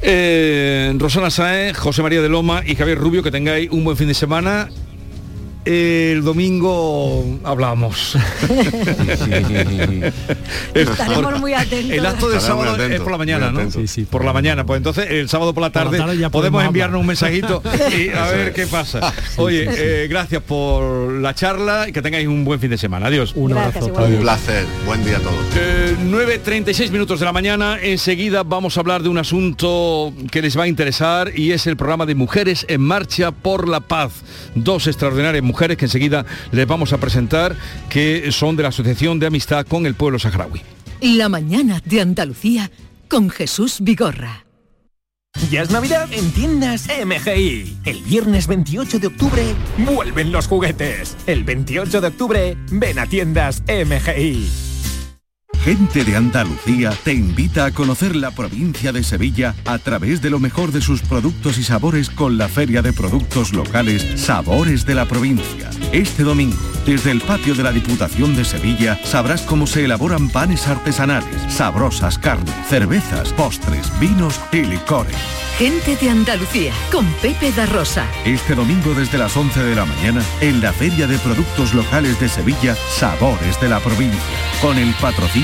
Eh, Rosana Saez, José María de Loma y Javier Rubio, que tengáis un buen fin de semana. El domingo hablamos. Estaremos muy atentos. El acto del sábado es por la mañana, ¿no? Sí, sí, por la mañana. Pues entonces el sábado por la Por la tarde, podemos podemos enviarnos un mensajito y a ver qué pasa. Oye, eh, gracias por la charla y que tengáis un buen fin de semana. Adiós. Un Gracias, abrazo. un placer buen día a todos Eh, 9.36 minutos de la mañana, enseguida vamos a hablar de un asunto que les va a interesar y es el programa de Mujeres en Marcha por la Paz. Dos extraordinarias mujeres que enseguida les vamos a presentar que son de la Asociación de Amistad con el Pueblo Saharaui. La mañana de Andalucía con Jesús Vigorra. Ya es Navidad en tiendas MGI. El viernes 28 de octubre vuelven los juguetes. El 28 de octubre ven a tiendas MGI. Gente de Andalucía te invita a conocer la provincia de Sevilla a través de lo mejor de sus productos y sabores con la Feria de Productos Locales Sabores de la Provincia. Este domingo, desde el patio de la Diputación de Sevilla, sabrás cómo se elaboran panes artesanales, sabrosas carnes, cervezas, postres, vinos y licores. Gente de Andalucía con Pepe da Rosa. Este domingo desde las 11 de la mañana en la Feria de Productos Locales de Sevilla, Sabores de la Provincia, con el patrocinio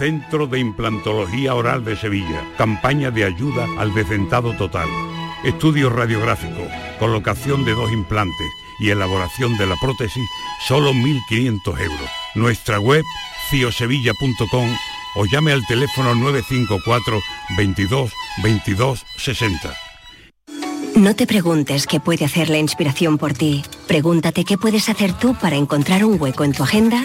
Centro de Implantología Oral de Sevilla. Campaña de ayuda al decentado total. Estudio radiográfico, colocación de dos implantes y elaboración de la prótesis, solo 1.500 euros. Nuestra web, ciosevilla.com o llame al teléfono 954 22 22 60. No te preguntes qué puede hacer la inspiración por ti. Pregúntate qué puedes hacer tú para encontrar un hueco en tu agenda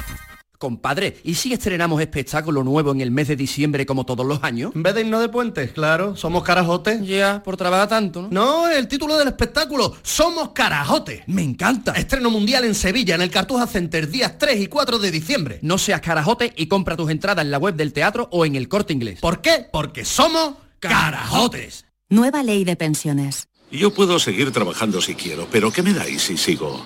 Compadre, ¿y si estrenamos espectáculo nuevo en el mes de diciembre como todos los años? En vez de irnos de puentes, claro, somos carajotes. Ya, por trabajar tanto, ¿no? No, el título del espectáculo, Somos Carajotes. Me encanta. Estreno mundial en Sevilla, en el Cartuja Center, días 3 y 4 de diciembre. No seas carajote y compra tus entradas en la web del teatro o en el corte inglés. ¿Por qué? Porque somos carajotes. Nueva ley de pensiones. Yo puedo seguir trabajando si quiero, pero ¿qué me dais si sigo?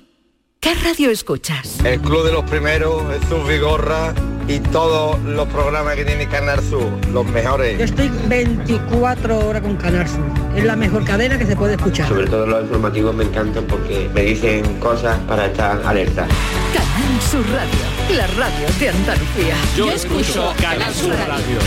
¿Qué radio escuchas? El Club de los Primeros, Jesús Vigorra y todos los programas que tiene Canal Sur, los mejores. Yo estoy 24 horas con Canal Sur. Es la mejor cadena que se puede escuchar. Sobre todo los informativos me encantan porque me dicen cosas para estar alerta. Canal Sur Radio, la radio de Andalucía. Yo escucho Canal Sur Radio.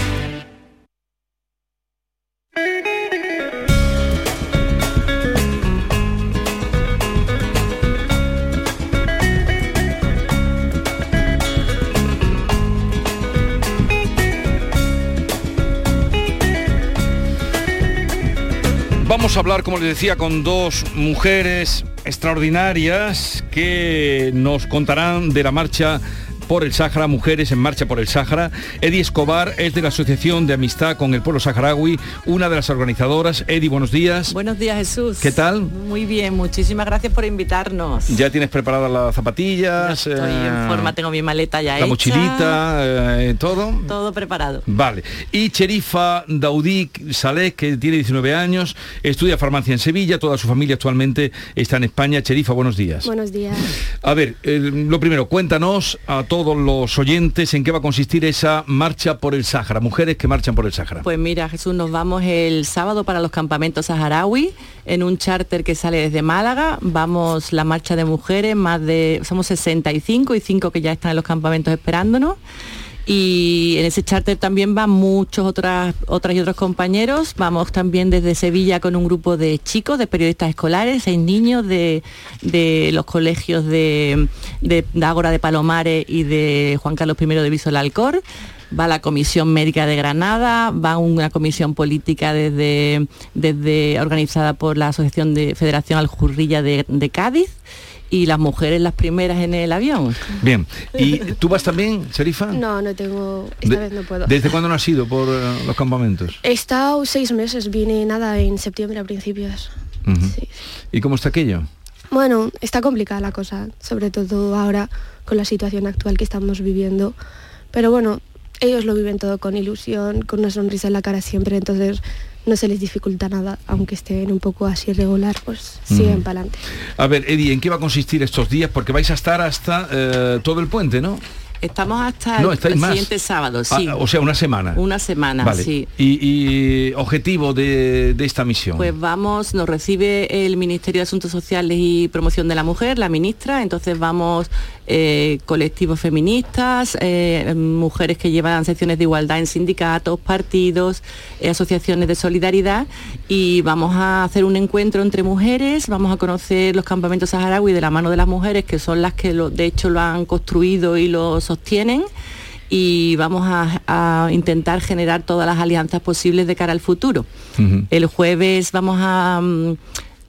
Vamos a hablar, como les decía, con dos mujeres extraordinarias que nos contarán de la marcha por el Sáhara, Mujeres en Marcha por el Sáhara. Eddie Escobar es de la Asociación de Amistad con el Pueblo Saharaui, una de las organizadoras. Eddie, buenos días. Buenos días, Jesús. ¿Qué tal? Muy bien, muchísimas gracias por invitarnos. ¿Ya tienes preparadas las zapatillas? estoy en forma, tengo mi maleta ya la mochilita, eh, todo. Todo preparado. Vale. Y Cherifa Daudí Saleh, que tiene 19 años, estudia farmacia en Sevilla, toda su familia actualmente está en España. Cherifa, buenos días. Buenos días. A ver, lo primero, cuéntanos a todos los oyentes en qué va a consistir esa marcha por el Sáhara, mujeres que marchan por el Sáhara. Pues mira, Jesús, nos vamos el sábado para los campamentos saharaui en un charter que sale desde Málaga. Vamos la marcha de mujeres, más de somos 65 y 5 que ya están en los campamentos esperándonos y en ese charter también van muchos otras otras y otros compañeros. Vamos también desde Sevilla con un grupo de chicos de periodistas escolares seis niños de, los colegios de, de, Ágora de Palomares y de Juan Carlos I de Viso Alcor. Va la Comisión Médica de Granada, va una comisión política desde, desde organizada por la Asociación de Federación Aljurrilla de, de Cádiz y las mujeres las primeras en el avión. Bien, ¿y tú vas también, Sherifa? No, no tengo, esta vez no puedo. ¿Desde cuándo no has ido por eh, los campamentos? He estado seis meses, vine nada en septiembre a principios. ¿Y cómo está aquello? Bueno, está complicada la cosa, sobre todo ahora con la situación actual que estamos viviendo. Pero bueno, ellos lo viven todo con ilusión, con una sonrisa en la cara siempre, entonces no se les dificulta nada, aunque estén un poco así regular, pues siguen para adelante. A ver, Eddie, ¿en qué va a consistir estos días? Porque vais a estar hasta eh, todo el puente, ¿no? Estamos hasta el siguiente sábado, ah, sí. o sea, una semana. Una semana, sí. ¿Y, objetivo de, esta misión? Pues vamos, nos recibe el Ministerio de Asuntos Sociales y Promoción de la Mujer, la ministra, entonces vamos eh, colectivos feministas, eh, mujeres que llevan secciones de igualdad en sindicatos, partidos, eh, asociaciones de solidaridad y vamos a hacer un encuentro entre mujeres, vamos a conocer los campamentos saharaui de la mano de las mujeres, que son las que lo, de hecho lo han construido y lo sostienen y vamos a, intentar generar todas las alianzas posibles de cara al futuro. El jueves vamos a mm,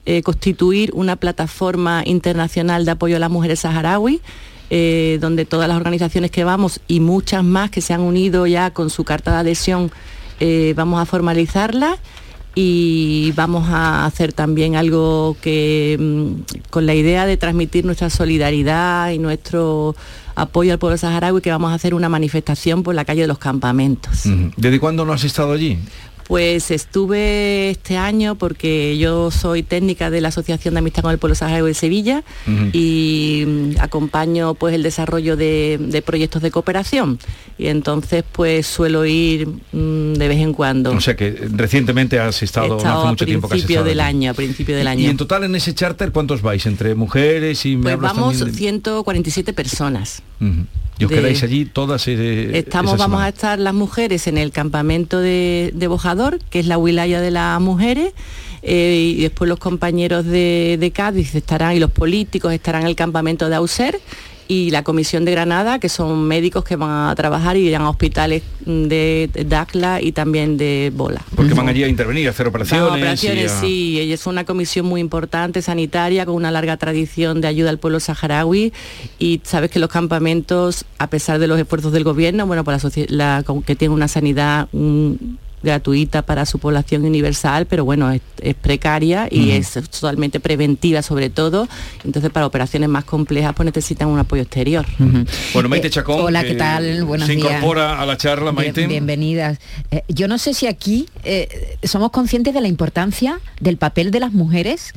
eh, constituir una plataforma internacional de apoyo a las mujeres saharaui. Eh, donde todas las organizaciones que vamos y muchas más que se han unido ya con su carta de adhesión, eh, vamos a formalizarla y vamos a hacer también algo que mm, con la idea de transmitir nuestra solidaridad y nuestro apoyo al pueblo saharaui que vamos a hacer una manifestación por la calle de los campamentos. ¿Desde cuándo no has estado allí? Pues estuve este año porque yo soy técnica de la Asociación de Amistad con el Pueblo Saharaui de Sevilla y mm, acompaño pues el desarrollo de, proyectos de cooperación y entonces pues suelo ir mm, de vez en cuando. O sea que recientemente has estado, hace mucho tiempo que has del año, a principio del año. Y en total en ese charter cuántos vais entre mujeres y Pues vamos 147 personas. ¿Y os quedáis allí todas? Eh, estamos, vamos a estar las mujeres en el campamento de, Bojador, que es la wilaya de las mujeres, eh, y después los compañeros de, de, Cádiz estarán y los políticos estarán en el campamento de Auser y la Comisión de Granada, que son médicos que van a trabajar y irán a hospitales de, Dacla y también de Bola. Porque van allí a intervenir, a hacer operaciones. operaciones, sí. Ella es una comisión muy importante, sanitaria, con una larga tradición de ayuda al pueblo saharaui y sabes que los campamentos, a pesar de los esfuerzos del gobierno, bueno, por la, que tiene una sanidad gratuita para su población universal, pero bueno, es, precaria y es totalmente preventiva sobre todo. Entonces para operaciones más complejas pues necesitan un apoyo exterior. Bueno, Maite eh, Chacón. hola, ¿qué tal? Buenos se incorpora a la charla, Maite. bienvenidas. Eh, yo no sé si aquí eh, somos conscientes de la importancia del papel de las mujeres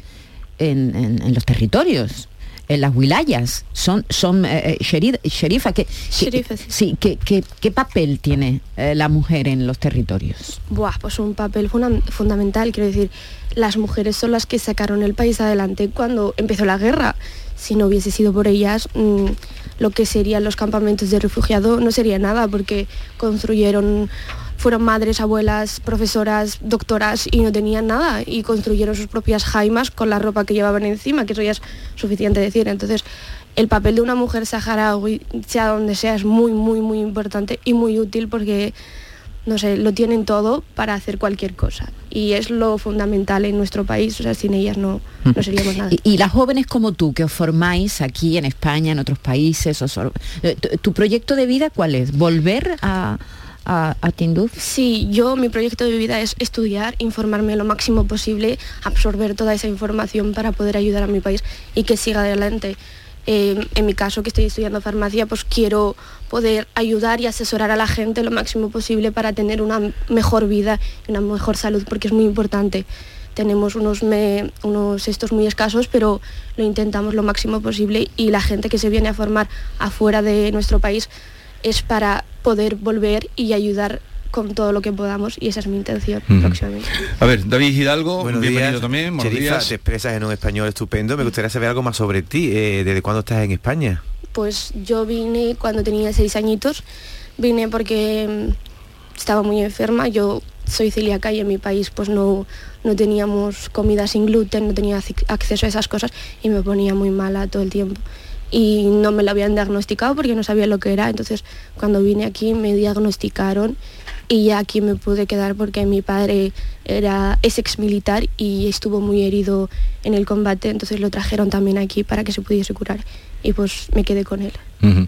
en los territorios en las wilayas, son, son eh, eh sherifa, que, sí, ¿qué, qué, papel tiene eh, la mujer en los territorios? Buah, pues un papel fundamental, quiero decir, las mujeres son las que sacaron el país adelante cuando empezó la guerra. Si no hubiese sido por ellas, mm, lo que serían los campamentos de refugiados no sería nada, porque construyeron fueron madres, abuelas, profesoras, doctoras y no tenían nada y construyeron sus propias jaimas con la ropa que llevaban encima, que eso ya es suficiente decir. Entonces, el papel de una mujer saharaui, sea donde sea, es muy, muy, muy importante y muy útil porque no sé, lo tienen todo para hacer cualquier cosa. Y es lo fundamental en nuestro país, o sea, sin ellas no, no seríamos nada. Y, y las jóvenes como tú, que os formáis aquí en España, en otros países, os eh, tu proyecto de vida cuál es? ¿Volver a, a, a? Sí, yo mi proyecto de vida es estudiar, informarme lo máximo posible, absorber toda esa información para poder ayudar a mi país y que siga adelante. Eh, en mi caso, que estoy estudiando farmacia, pues quiero poder ayudar y asesorar a la gente lo máximo posible para tener una mejor vida y una mejor salud, porque es muy importante. Tenemos unos, me- unos estos muy escasos, pero lo intentamos lo máximo posible y la gente que se viene a formar afuera de nuestro país es para poder volver y ayudar con todo lo que podamos y esa es mi intención Ujú. próximamente. A ver, David Hidalgo, Buenos bienvenido días. también. Buenos Cherifa, días. te expresas en un español estupendo. Me gustaría saber algo más sobre ti. Eh, ¿Desde cuándo estás en España? Pues yo vine cuando tenía seis añitos, vine porque mm, estaba muy enferma, yo soy celíaca y en mi país pues no, no teníamos comida sin gluten, no tenía ac- acceso a esas cosas y me ponía muy mala todo el tiempo. Y no me lo habían diagnosticado porque no sabía lo que era, entonces cuando vine aquí me diagnosticaron y ya aquí me pude quedar porque mi padre era es ex militar y estuvo muy herido en el combate, entonces lo trajeron también aquí para que se pudiese curar y pues me quedé con él. Ujú.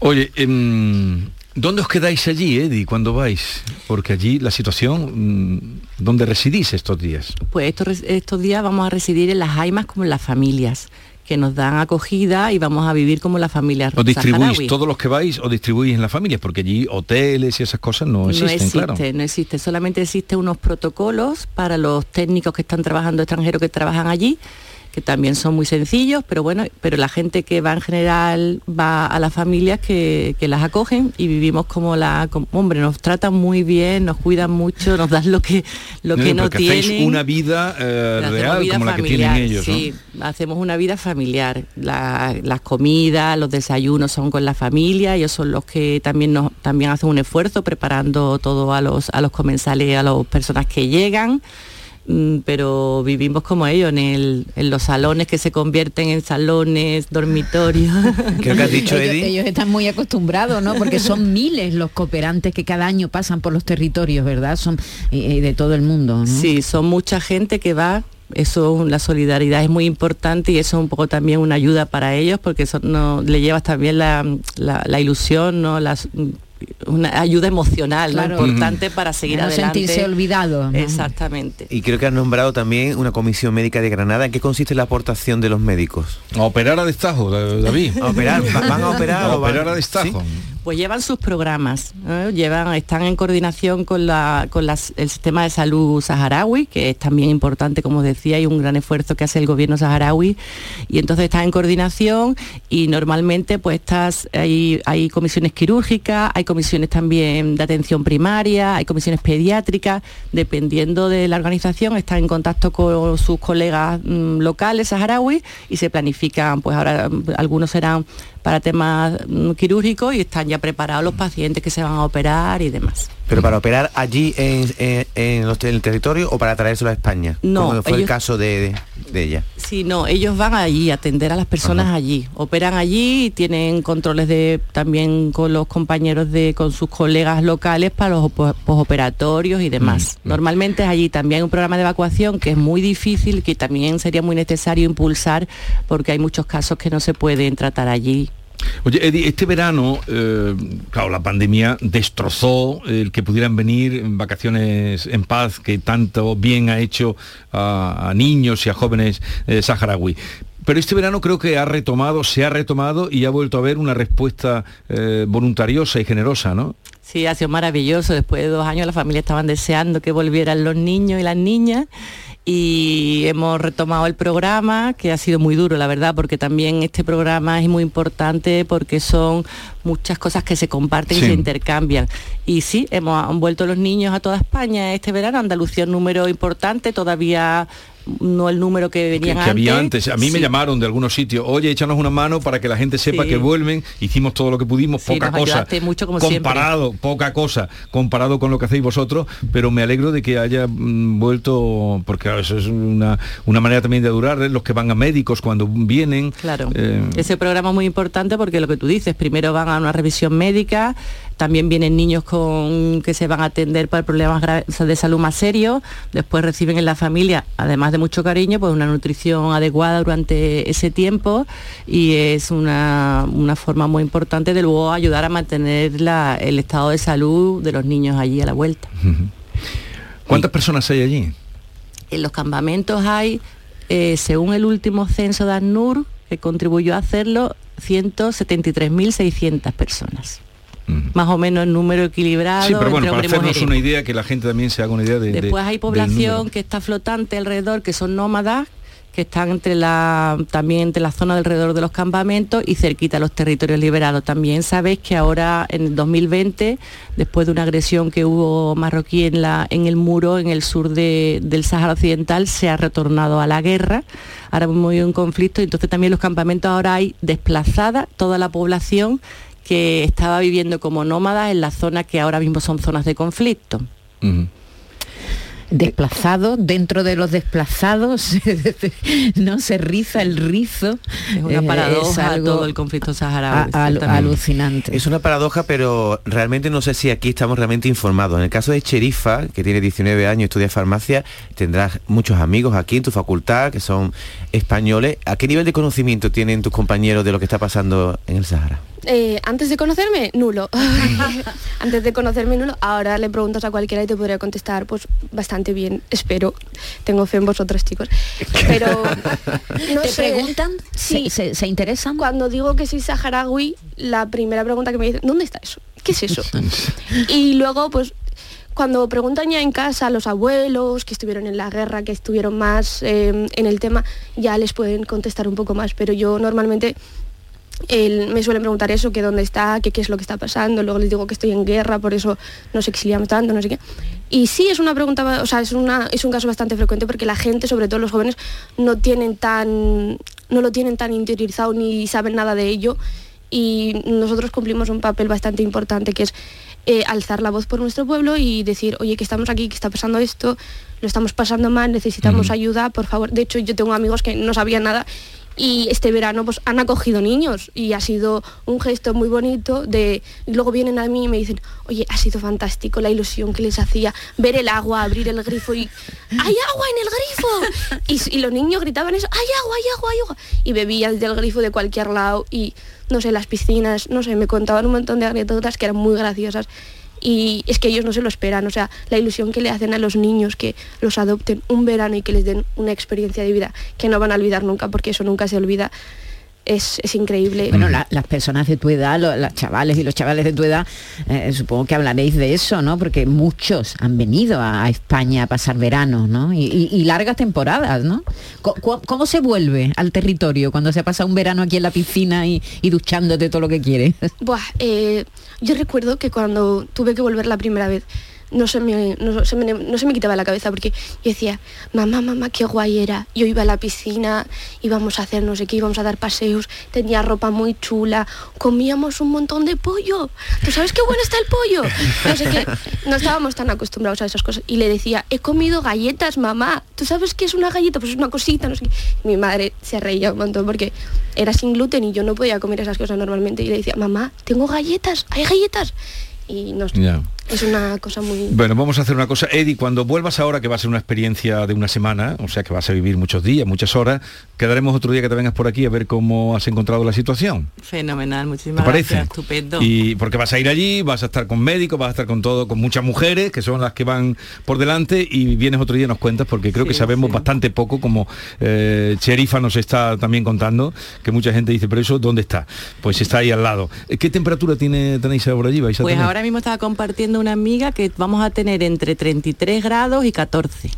Oye, em, ¿dónde os quedáis allí, Eddie, cuando vais? Porque allí la situación, mm, ¿dónde residís estos días? Pues estos, estos días vamos a residir en las Jaimas como en las familias, que nos dan acogida y vamos a vivir como las familias ¿Os distribuís saharaui. todos los que vais o distribuís en las familias? Porque allí hoteles y esas cosas no no existen, existe, claro. no existe, solamente existen unos protocolos para los técnicos que están trabajando extranjeros que trabajan allí, que también son muy sencillos, pero bueno, pero la gente que va en general va a las familias que, que las acogen y vivimos como la, como- hombre, nos tratan muy bien, nos cuidan mucho, nos dan lo que lo No, que no tienen. una vida eh, real vida como la que familiar, tienen ellos, ¿no? sí, hacemos una vida familiar. La- las comidas, los desayunos son con la familia, ellos son los que también nos también hacen un esfuerzo preparando todo a los a los comensales, a las personas que llegan. Mm, pero vivimos como ellos en, el- en los salones que se convierten en salones, dormitorios. Creo que has dicho, ellos, Eddie. ellos están muy acostumbrados, ¿no? Porque son miles los cooperantes que cada año pasan por los territorios, ¿verdad? Son eh, eh, de todo el mundo, ¿no? Sí, son mucha gente que va. Eso, la solidaridad es muy importante y eso es un poco también una ayuda para ellos porque eso no, le llevas también la, la- la ilusión, ¿no? Las, una ayuda emocional, importante para seguir no adelante. sentirse olvidado. ¿no? Exactamente. Y creo que has nombrado también una comisión médica de Granada. ¿En qué consiste la aportación de los médicos? A operar a destajo, David. A operar, ¿va- van a operar A operar a destajo. Pues llevan sus programas, ¿eh? llevan, están en coordinación con, la, con el sistema de salud saharaui, que es también importante, como decía, y un gran esfuerzo que hace el gobierno saharaui. Y entonces están en coordinación y normalmente pues estas, hay, hay comisiones quirúrgicas, hay comisiones también de atención primaria, hay comisiones pediátricas, dependiendo de la organización, están en contacto con sus colegas mm, locales saharauis y se planifican, pues ahora mm, algunos serán para temas mm, quirúrgicos y están ya preparados los pacientes que se van a operar y demás. ¿Pero para operar allí en, en- en los- en el territorio o para traérselo a España? No, Como fue el caso de, de- de ella. Sí, no, ellos van allí a atender a las personas allí, operan allí y tienen controles de también con los compañeros de con sus colegas locales para los po- posoperatorios y demás. Normalmente es allí también hay un programa de evacuación que es muy difícil, que también sería muy necesario impulsar porque hay muchos casos que no se pueden tratar allí. Oye, Eddie, este verano, eh, claro, la pandemia destrozó el que pudieran venir en vacaciones en paz, que tanto bien ha hecho a, niños y a jóvenes eh, saharaui. Pero este verano creo que ha retomado, se ha retomado y ha vuelto a haber una respuesta eh, voluntariosa y generosa, ¿no? Sí, ha sido maravilloso. Después de dos años la familia estaban deseando que volvieran los niños y las niñas y hemos retomado el programa, que ha sido muy duro, la verdad, porque también este programa es muy importante porque son muchas cosas que se comparten Sí. y se intercambian. Y sí, hemos han vuelto los niños a toda España este verano, Andalucía un número importante, todavía no el número que que, venían que había antes. A mí me llamaron de algunos sitios, oye, échanos una mano para que la gente sepa Sí. que vuelven. Hicimos todo lo que pudimos, Sí, poca nos cosa. mucho, como siempre. comparado, poca cosa, comparado con lo que hacéis vosotros, pero me alegro de que haya mm, vuelto, porque claro, eso es una, una manera también de durar, ¿eh? los que van a médicos cuando vienen. Claro. eh, Ese programa es muy importante porque lo que tú dices, primero van a una revisión médica, también vienen niños con que se van a atender por problemas de salud más serios, después reciben en la familia, además de mucho cariño, pues una nutrición adecuada durante ese tiempo y es una, una forma muy importante de luego ayudar a mantener la- el estado de salud de los niños allí a la vuelta. ¿Cuántas personas hay allí? En los campamentos hay, eh, según el último censo de ACNUR, que contribuyó a hacerlo, 173.600 personas. Más o menos número equilibrado Sí, pero bueno, entre para hacernos una idea, que la gente también se haga una idea de... de- Después hay población que está flotante alrededor, que son nómadas, que están entre la, también entre la zona alrededor de los campamentos y cerquita a los territorios liberados. También sabéis que ahora en el 2020, después de una agresión que hubo marroquí en, la, en el muro en el sur de- del Sáhara Occidental, se ha retornado a la guerra. Ahora hemos habido un conflicto y entonces también los campamentos ahora hay desplazada toda la población que estaba viviendo como nómadas en las zonas que ahora mismo son zonas de conflicto. Desplazados, dentro de los desplazados, no se riza el rizo. Es una paradoja algo todo el conflicto saharaui. al- alucinante. Es una paradoja, pero realmente no sé si aquí estamos realmente informados. En el caso de Cherifa, que tiene 19 años, estudia farmacia, tendrás muchos amigos aquí en tu facultad que son españoles. ¿A qué nivel de conocimiento tienen tus compañeros de lo que está pasando en el Sahara? Eh, antes de conocerme, nulo. antes de conocerme, nulo. Ahora le preguntas a cualquiera y te podría contestar, pues bastante bien, espero. Tengo fe en vosotros, chicos. Pero no ¿Te sé. preguntan? Sí. ¿Se, se interesan? Cuando digo que soy saharaui, la primera pregunta que me dicen, ¿dónde está eso? ¿Qué es eso? y luego, pues, cuando preguntan ya en casa a los abuelos que estuvieron en la guerra, que estuvieron más eh, en el tema, ya les pueden contestar un poco más. Pero yo normalmente me suelen preguntar eso, que dónde está, que qué es lo que está pasando, luego les digo que estoy en guerra, por eso nos exiliamos tanto, no sé qué. Y sí es una pregunta, o sea, es, una, es un caso bastante frecuente porque la gente, sobre todo los jóvenes, no tienen tan, no lo tienen tan interiorizado ni saben nada de ello. Y nosotros cumplimos un papel bastante importante que es eh, alzar la voz por nuestro pueblo y decir, oye, que estamos aquí, que está pasando esto, lo estamos pasando mal, necesitamos ayuda, por favor. De hecho, yo tengo amigos que no sabían nada y este verano pues han acogido niños y ha sido un gesto muy bonito de luego vienen a mí y me dicen oye ha sido fantástico la ilusión que les hacía ver el agua abrir el grifo y hay agua en el grifo y, los niños gritaban eso hay agua hay agua hay agua y bebían del grifo de cualquier lado y no sé las piscinas no sé me contaban un montón de anécdotas que eran muy graciosas y es que ellos no se lo esperan, o sea, la ilusión que le hacen a los niños que los adopten un verano y que les den una experiencia de vida que no van a olvidar nunca, porque eso nunca se olvida, es, es increíble. Bueno, la- las personas de tu edad, lo- las chavales y los chavales de tu edad, eh, supongo que hablaréis de eso, ¿no? Porque muchos han venido a, a España a pasar verano, ¿no? Y, y- y largas temporadas, ¿no? Cu- ¿Cómo, se vuelve al territorio cuando se pasa un verano aquí en la piscina y, y duchándote todo lo que quieres? Buah, eh, yo recuerdo que cuando tuve que volver la primera vez, no se, me, no, se me, no se me quitaba la cabeza porque yo decía, mamá, mamá, qué guay era. Yo iba a la piscina, íbamos a hacer no sé qué, íbamos a dar paseos, tenía ropa muy chula, comíamos un montón de pollo. ¿Tú sabes qué bueno está el pollo? No sé qué. No estábamos tan acostumbrados a esas cosas. Y le decía, he comido galletas, mamá. ¿Tú sabes qué es una galleta? Pues es una cosita, no sé qué. Mi madre se reía un montón porque era sin gluten y yo no podía comer esas cosas normalmente. Y le decía, mamá, tengo galletas, hay galletas. Y no sé, Ya. Es una cosa muy... Bueno, vamos a hacer una cosa. Eddie, cuando vuelvas ahora, que va a ser una experiencia de una semana, o sea que vas a vivir muchos días, muchas horas, quedaremos otro día que te vengas por aquí a ver cómo has encontrado la situación. Fenomenal, muchísimas ¿Te parece? gracias, estupendo. Y porque vas a ir allí, vas a estar con médicos, vas a estar con todo, con muchas mujeres, que son las que van por delante, y vienes otro día y nos cuentas, porque creo que sabemos bastante poco, como eh, Cherifa nos está también contando, que mucha gente dice, pero eso, ¿dónde está? Pues está ahí al lado. ¿Qué temperatura tiene, tenéis ahora allí? ¿Vais a Pues tener? ahora mismo estaba compartiendo una amiga que vamos a tener entre 33 grados y 14.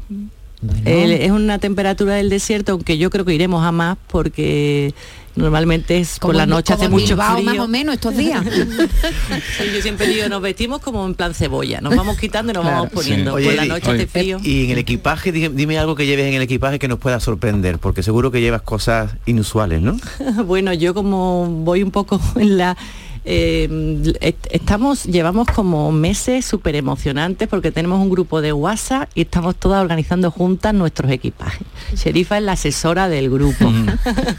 El- es una temperatura del desierto, aunque yo creo que iremos a más porque normalmente es por la noche hace mucho Bilbao, frío. más o menos estos días. Sí, yo siempre digo, nos vestimos como en plan cebolla, nos vamos quitando y nos vamos poniendo. Oye, por la noche hace frío. Y en el equipaje, dime, dime algo que lleves en el equipaje que nos pueda sorprender, porque seguro que llevas cosas inusuales, ¿no? bueno, yo como voy un poco en la... eh, est- estamos, llevamos como meses súper emocionantes porque tenemos un grupo de WhatsApp y estamos todas organizando juntas nuestros equipajes. Sherifa es la asesora del grupo.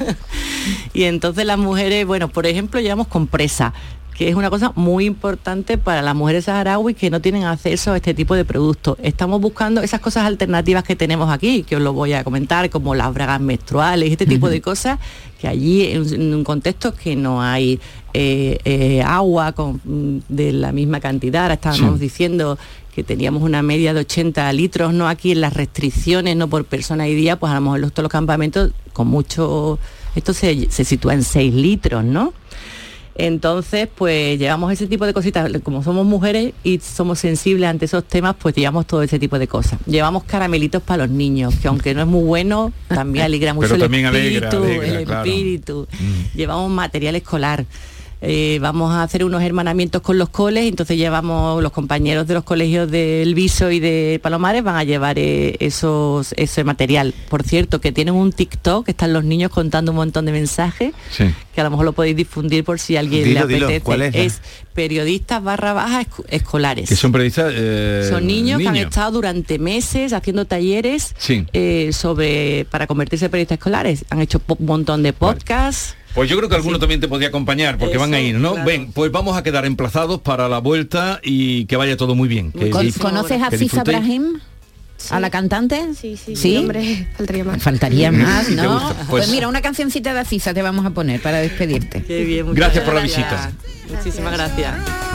y entonces las mujeres, bueno, por ejemplo, llevamos compresa, que es una cosa muy importante para las mujeres saharauis que no tienen acceso a este tipo de productos. Estamos buscando esas cosas alternativas que tenemos aquí, que os lo voy a comentar, como las bragas menstruales, este tipo de cosas, que allí en, un contexto que no hay eh, eh, agua de la misma cantidad, ahora estábamos diciendo que teníamos una media de 80 litros, no aquí en las restricciones, no por persona y día, pues a lo mejor los, todos los campamentos con mucho, esto se, se sitúa en 6 litros, ¿no? Entonces, pues llevamos ese tipo de cositas, como somos mujeres y somos sensibles ante esos temas, pues llevamos todo ese tipo de cosas. Llevamos caramelitos para los niños, que aunque no es muy bueno, también alegra mucho el espíritu, el espíritu. Mm. Llevamos material escolar. Eh, vamos a hacer unos hermanamientos con los coles, entonces llevamos los compañeros de los colegios del Viso y de Palomares van a llevar eh, esos, ese material. Por cierto, que tienen un TikTok, que están los niños contando un montón de mensajes, que a lo mejor lo podéis difundir por si alguien le apetece. es? periodistas barra baja escolares. Que son periodistas... Eh, son niños, que han estado durante meses haciendo talleres sobre para convertirse en periodistas escolares. Han hecho un montón de podcasts. Pues yo creo que alguno también te podría acompañar, porque van a ir, ¿no? Ven, pues vamos a quedar emplazados para la vuelta y que vaya todo muy bien. ¿Conoces a Fisa Brahim? ¿A la cantante? Sí, sí, sí. Hombre, faltaría más. Faltaría más, ¿no? Pues, pues, mira, una cancioncita de Acisa te vamos a poner para despedirte. Qué bien, gracias por la visita. Muchísimas gracias.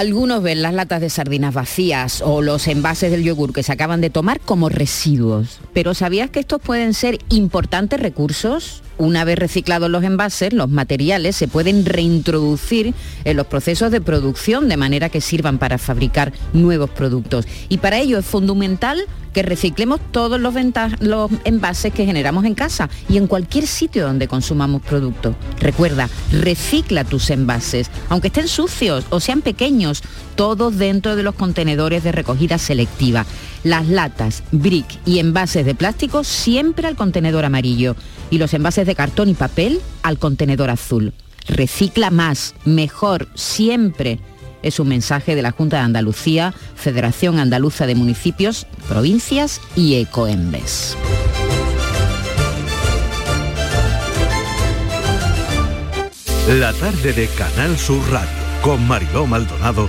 Algunos ven las latas de sardinas vacías o los envases del yogur que se acaban de tomar como residuos. Pero ¿sabías que estos pueden ser importantes recursos? Una vez reciclados los envases, los materiales se pueden reintroducir en los procesos de producción de manera que sirvan para fabricar nuevos productos. Y para ello es fundamental que reciclemos todos los, envases que generamos en casa y en cualquier sitio donde consumamos productos. Recuerda, recicla tus envases, aunque estén sucios o sean pequeños, todos dentro de los contenedores de recogida selectiva. Las latas, brick y envases de plástico siempre al contenedor amarillo y los envases de cartón y papel al contenedor azul. Recicla más, mejor, siempre. Es un mensaje de la Junta de Andalucía, Federación Andaluza de Municipios, Provincias y Ecoembes. La tarde de Canal Sur Radio con Mariló Maldonado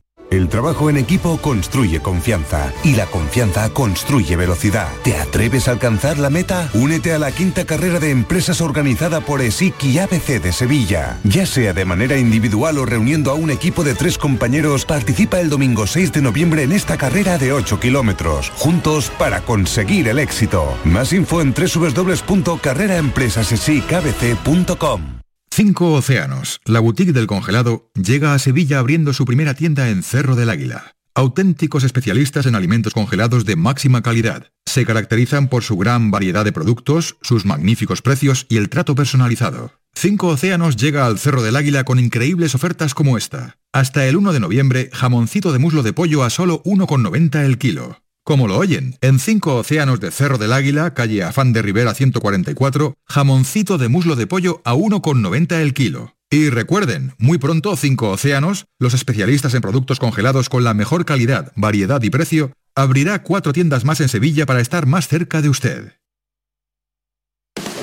El trabajo en equipo construye confianza y la confianza construye velocidad. ¿Te atreves a alcanzar la meta? Únete a la quinta carrera de empresas organizada por ESIC y ABC de Sevilla. Ya sea de manera individual o reuniendo a un equipo de tres compañeros, participa el domingo 6 de noviembre en esta carrera de 8 kilómetros. Juntos para conseguir el éxito. Más info en www.carreraempresasesicabc.com. Cinco Océanos, la boutique del congelado, llega a Sevilla abriendo su primera tienda en Cerro del Águila. Auténticos especialistas en alimentos congelados de máxima calidad. Se caracterizan por su gran variedad de productos, sus magníficos precios y el trato personalizado. Cinco Océanos llega al Cerro del Águila con increíbles ofertas como esta. Hasta el 1 de noviembre, jamoncito de muslo de pollo a solo 1,90 el kilo. Como lo oyen, en cinco océanos de Cerro del Águila, calle Afán de Rivera 144, jamoncito de muslo de pollo a 1,90 el kilo. Y recuerden, muy pronto Cinco Océanos, los especialistas en productos congelados con la mejor calidad, variedad y precio, abrirá cuatro tiendas más en Sevilla para estar más cerca de usted.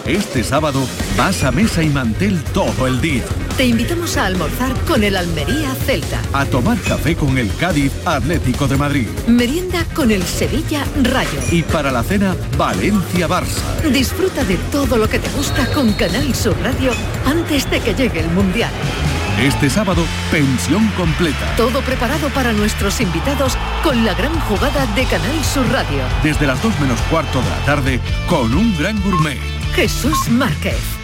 Este sábado vas a mesa y mantel todo el día. Te invitamos a almorzar con el Almería Celta. A tomar café con el Cádiz Atlético de Madrid. Merienda con el Sevilla Rayo. Y para la cena, Valencia Barça. Disfruta de todo lo que te gusta con Canal Sur Radio antes de que llegue el Mundial. Este sábado, pensión completa. Todo preparado para nuestros invitados con la gran jugada de Canal Sur Radio. Desde las 2 menos cuarto de la tarde, con un gran gourmet. Jesús Márquez.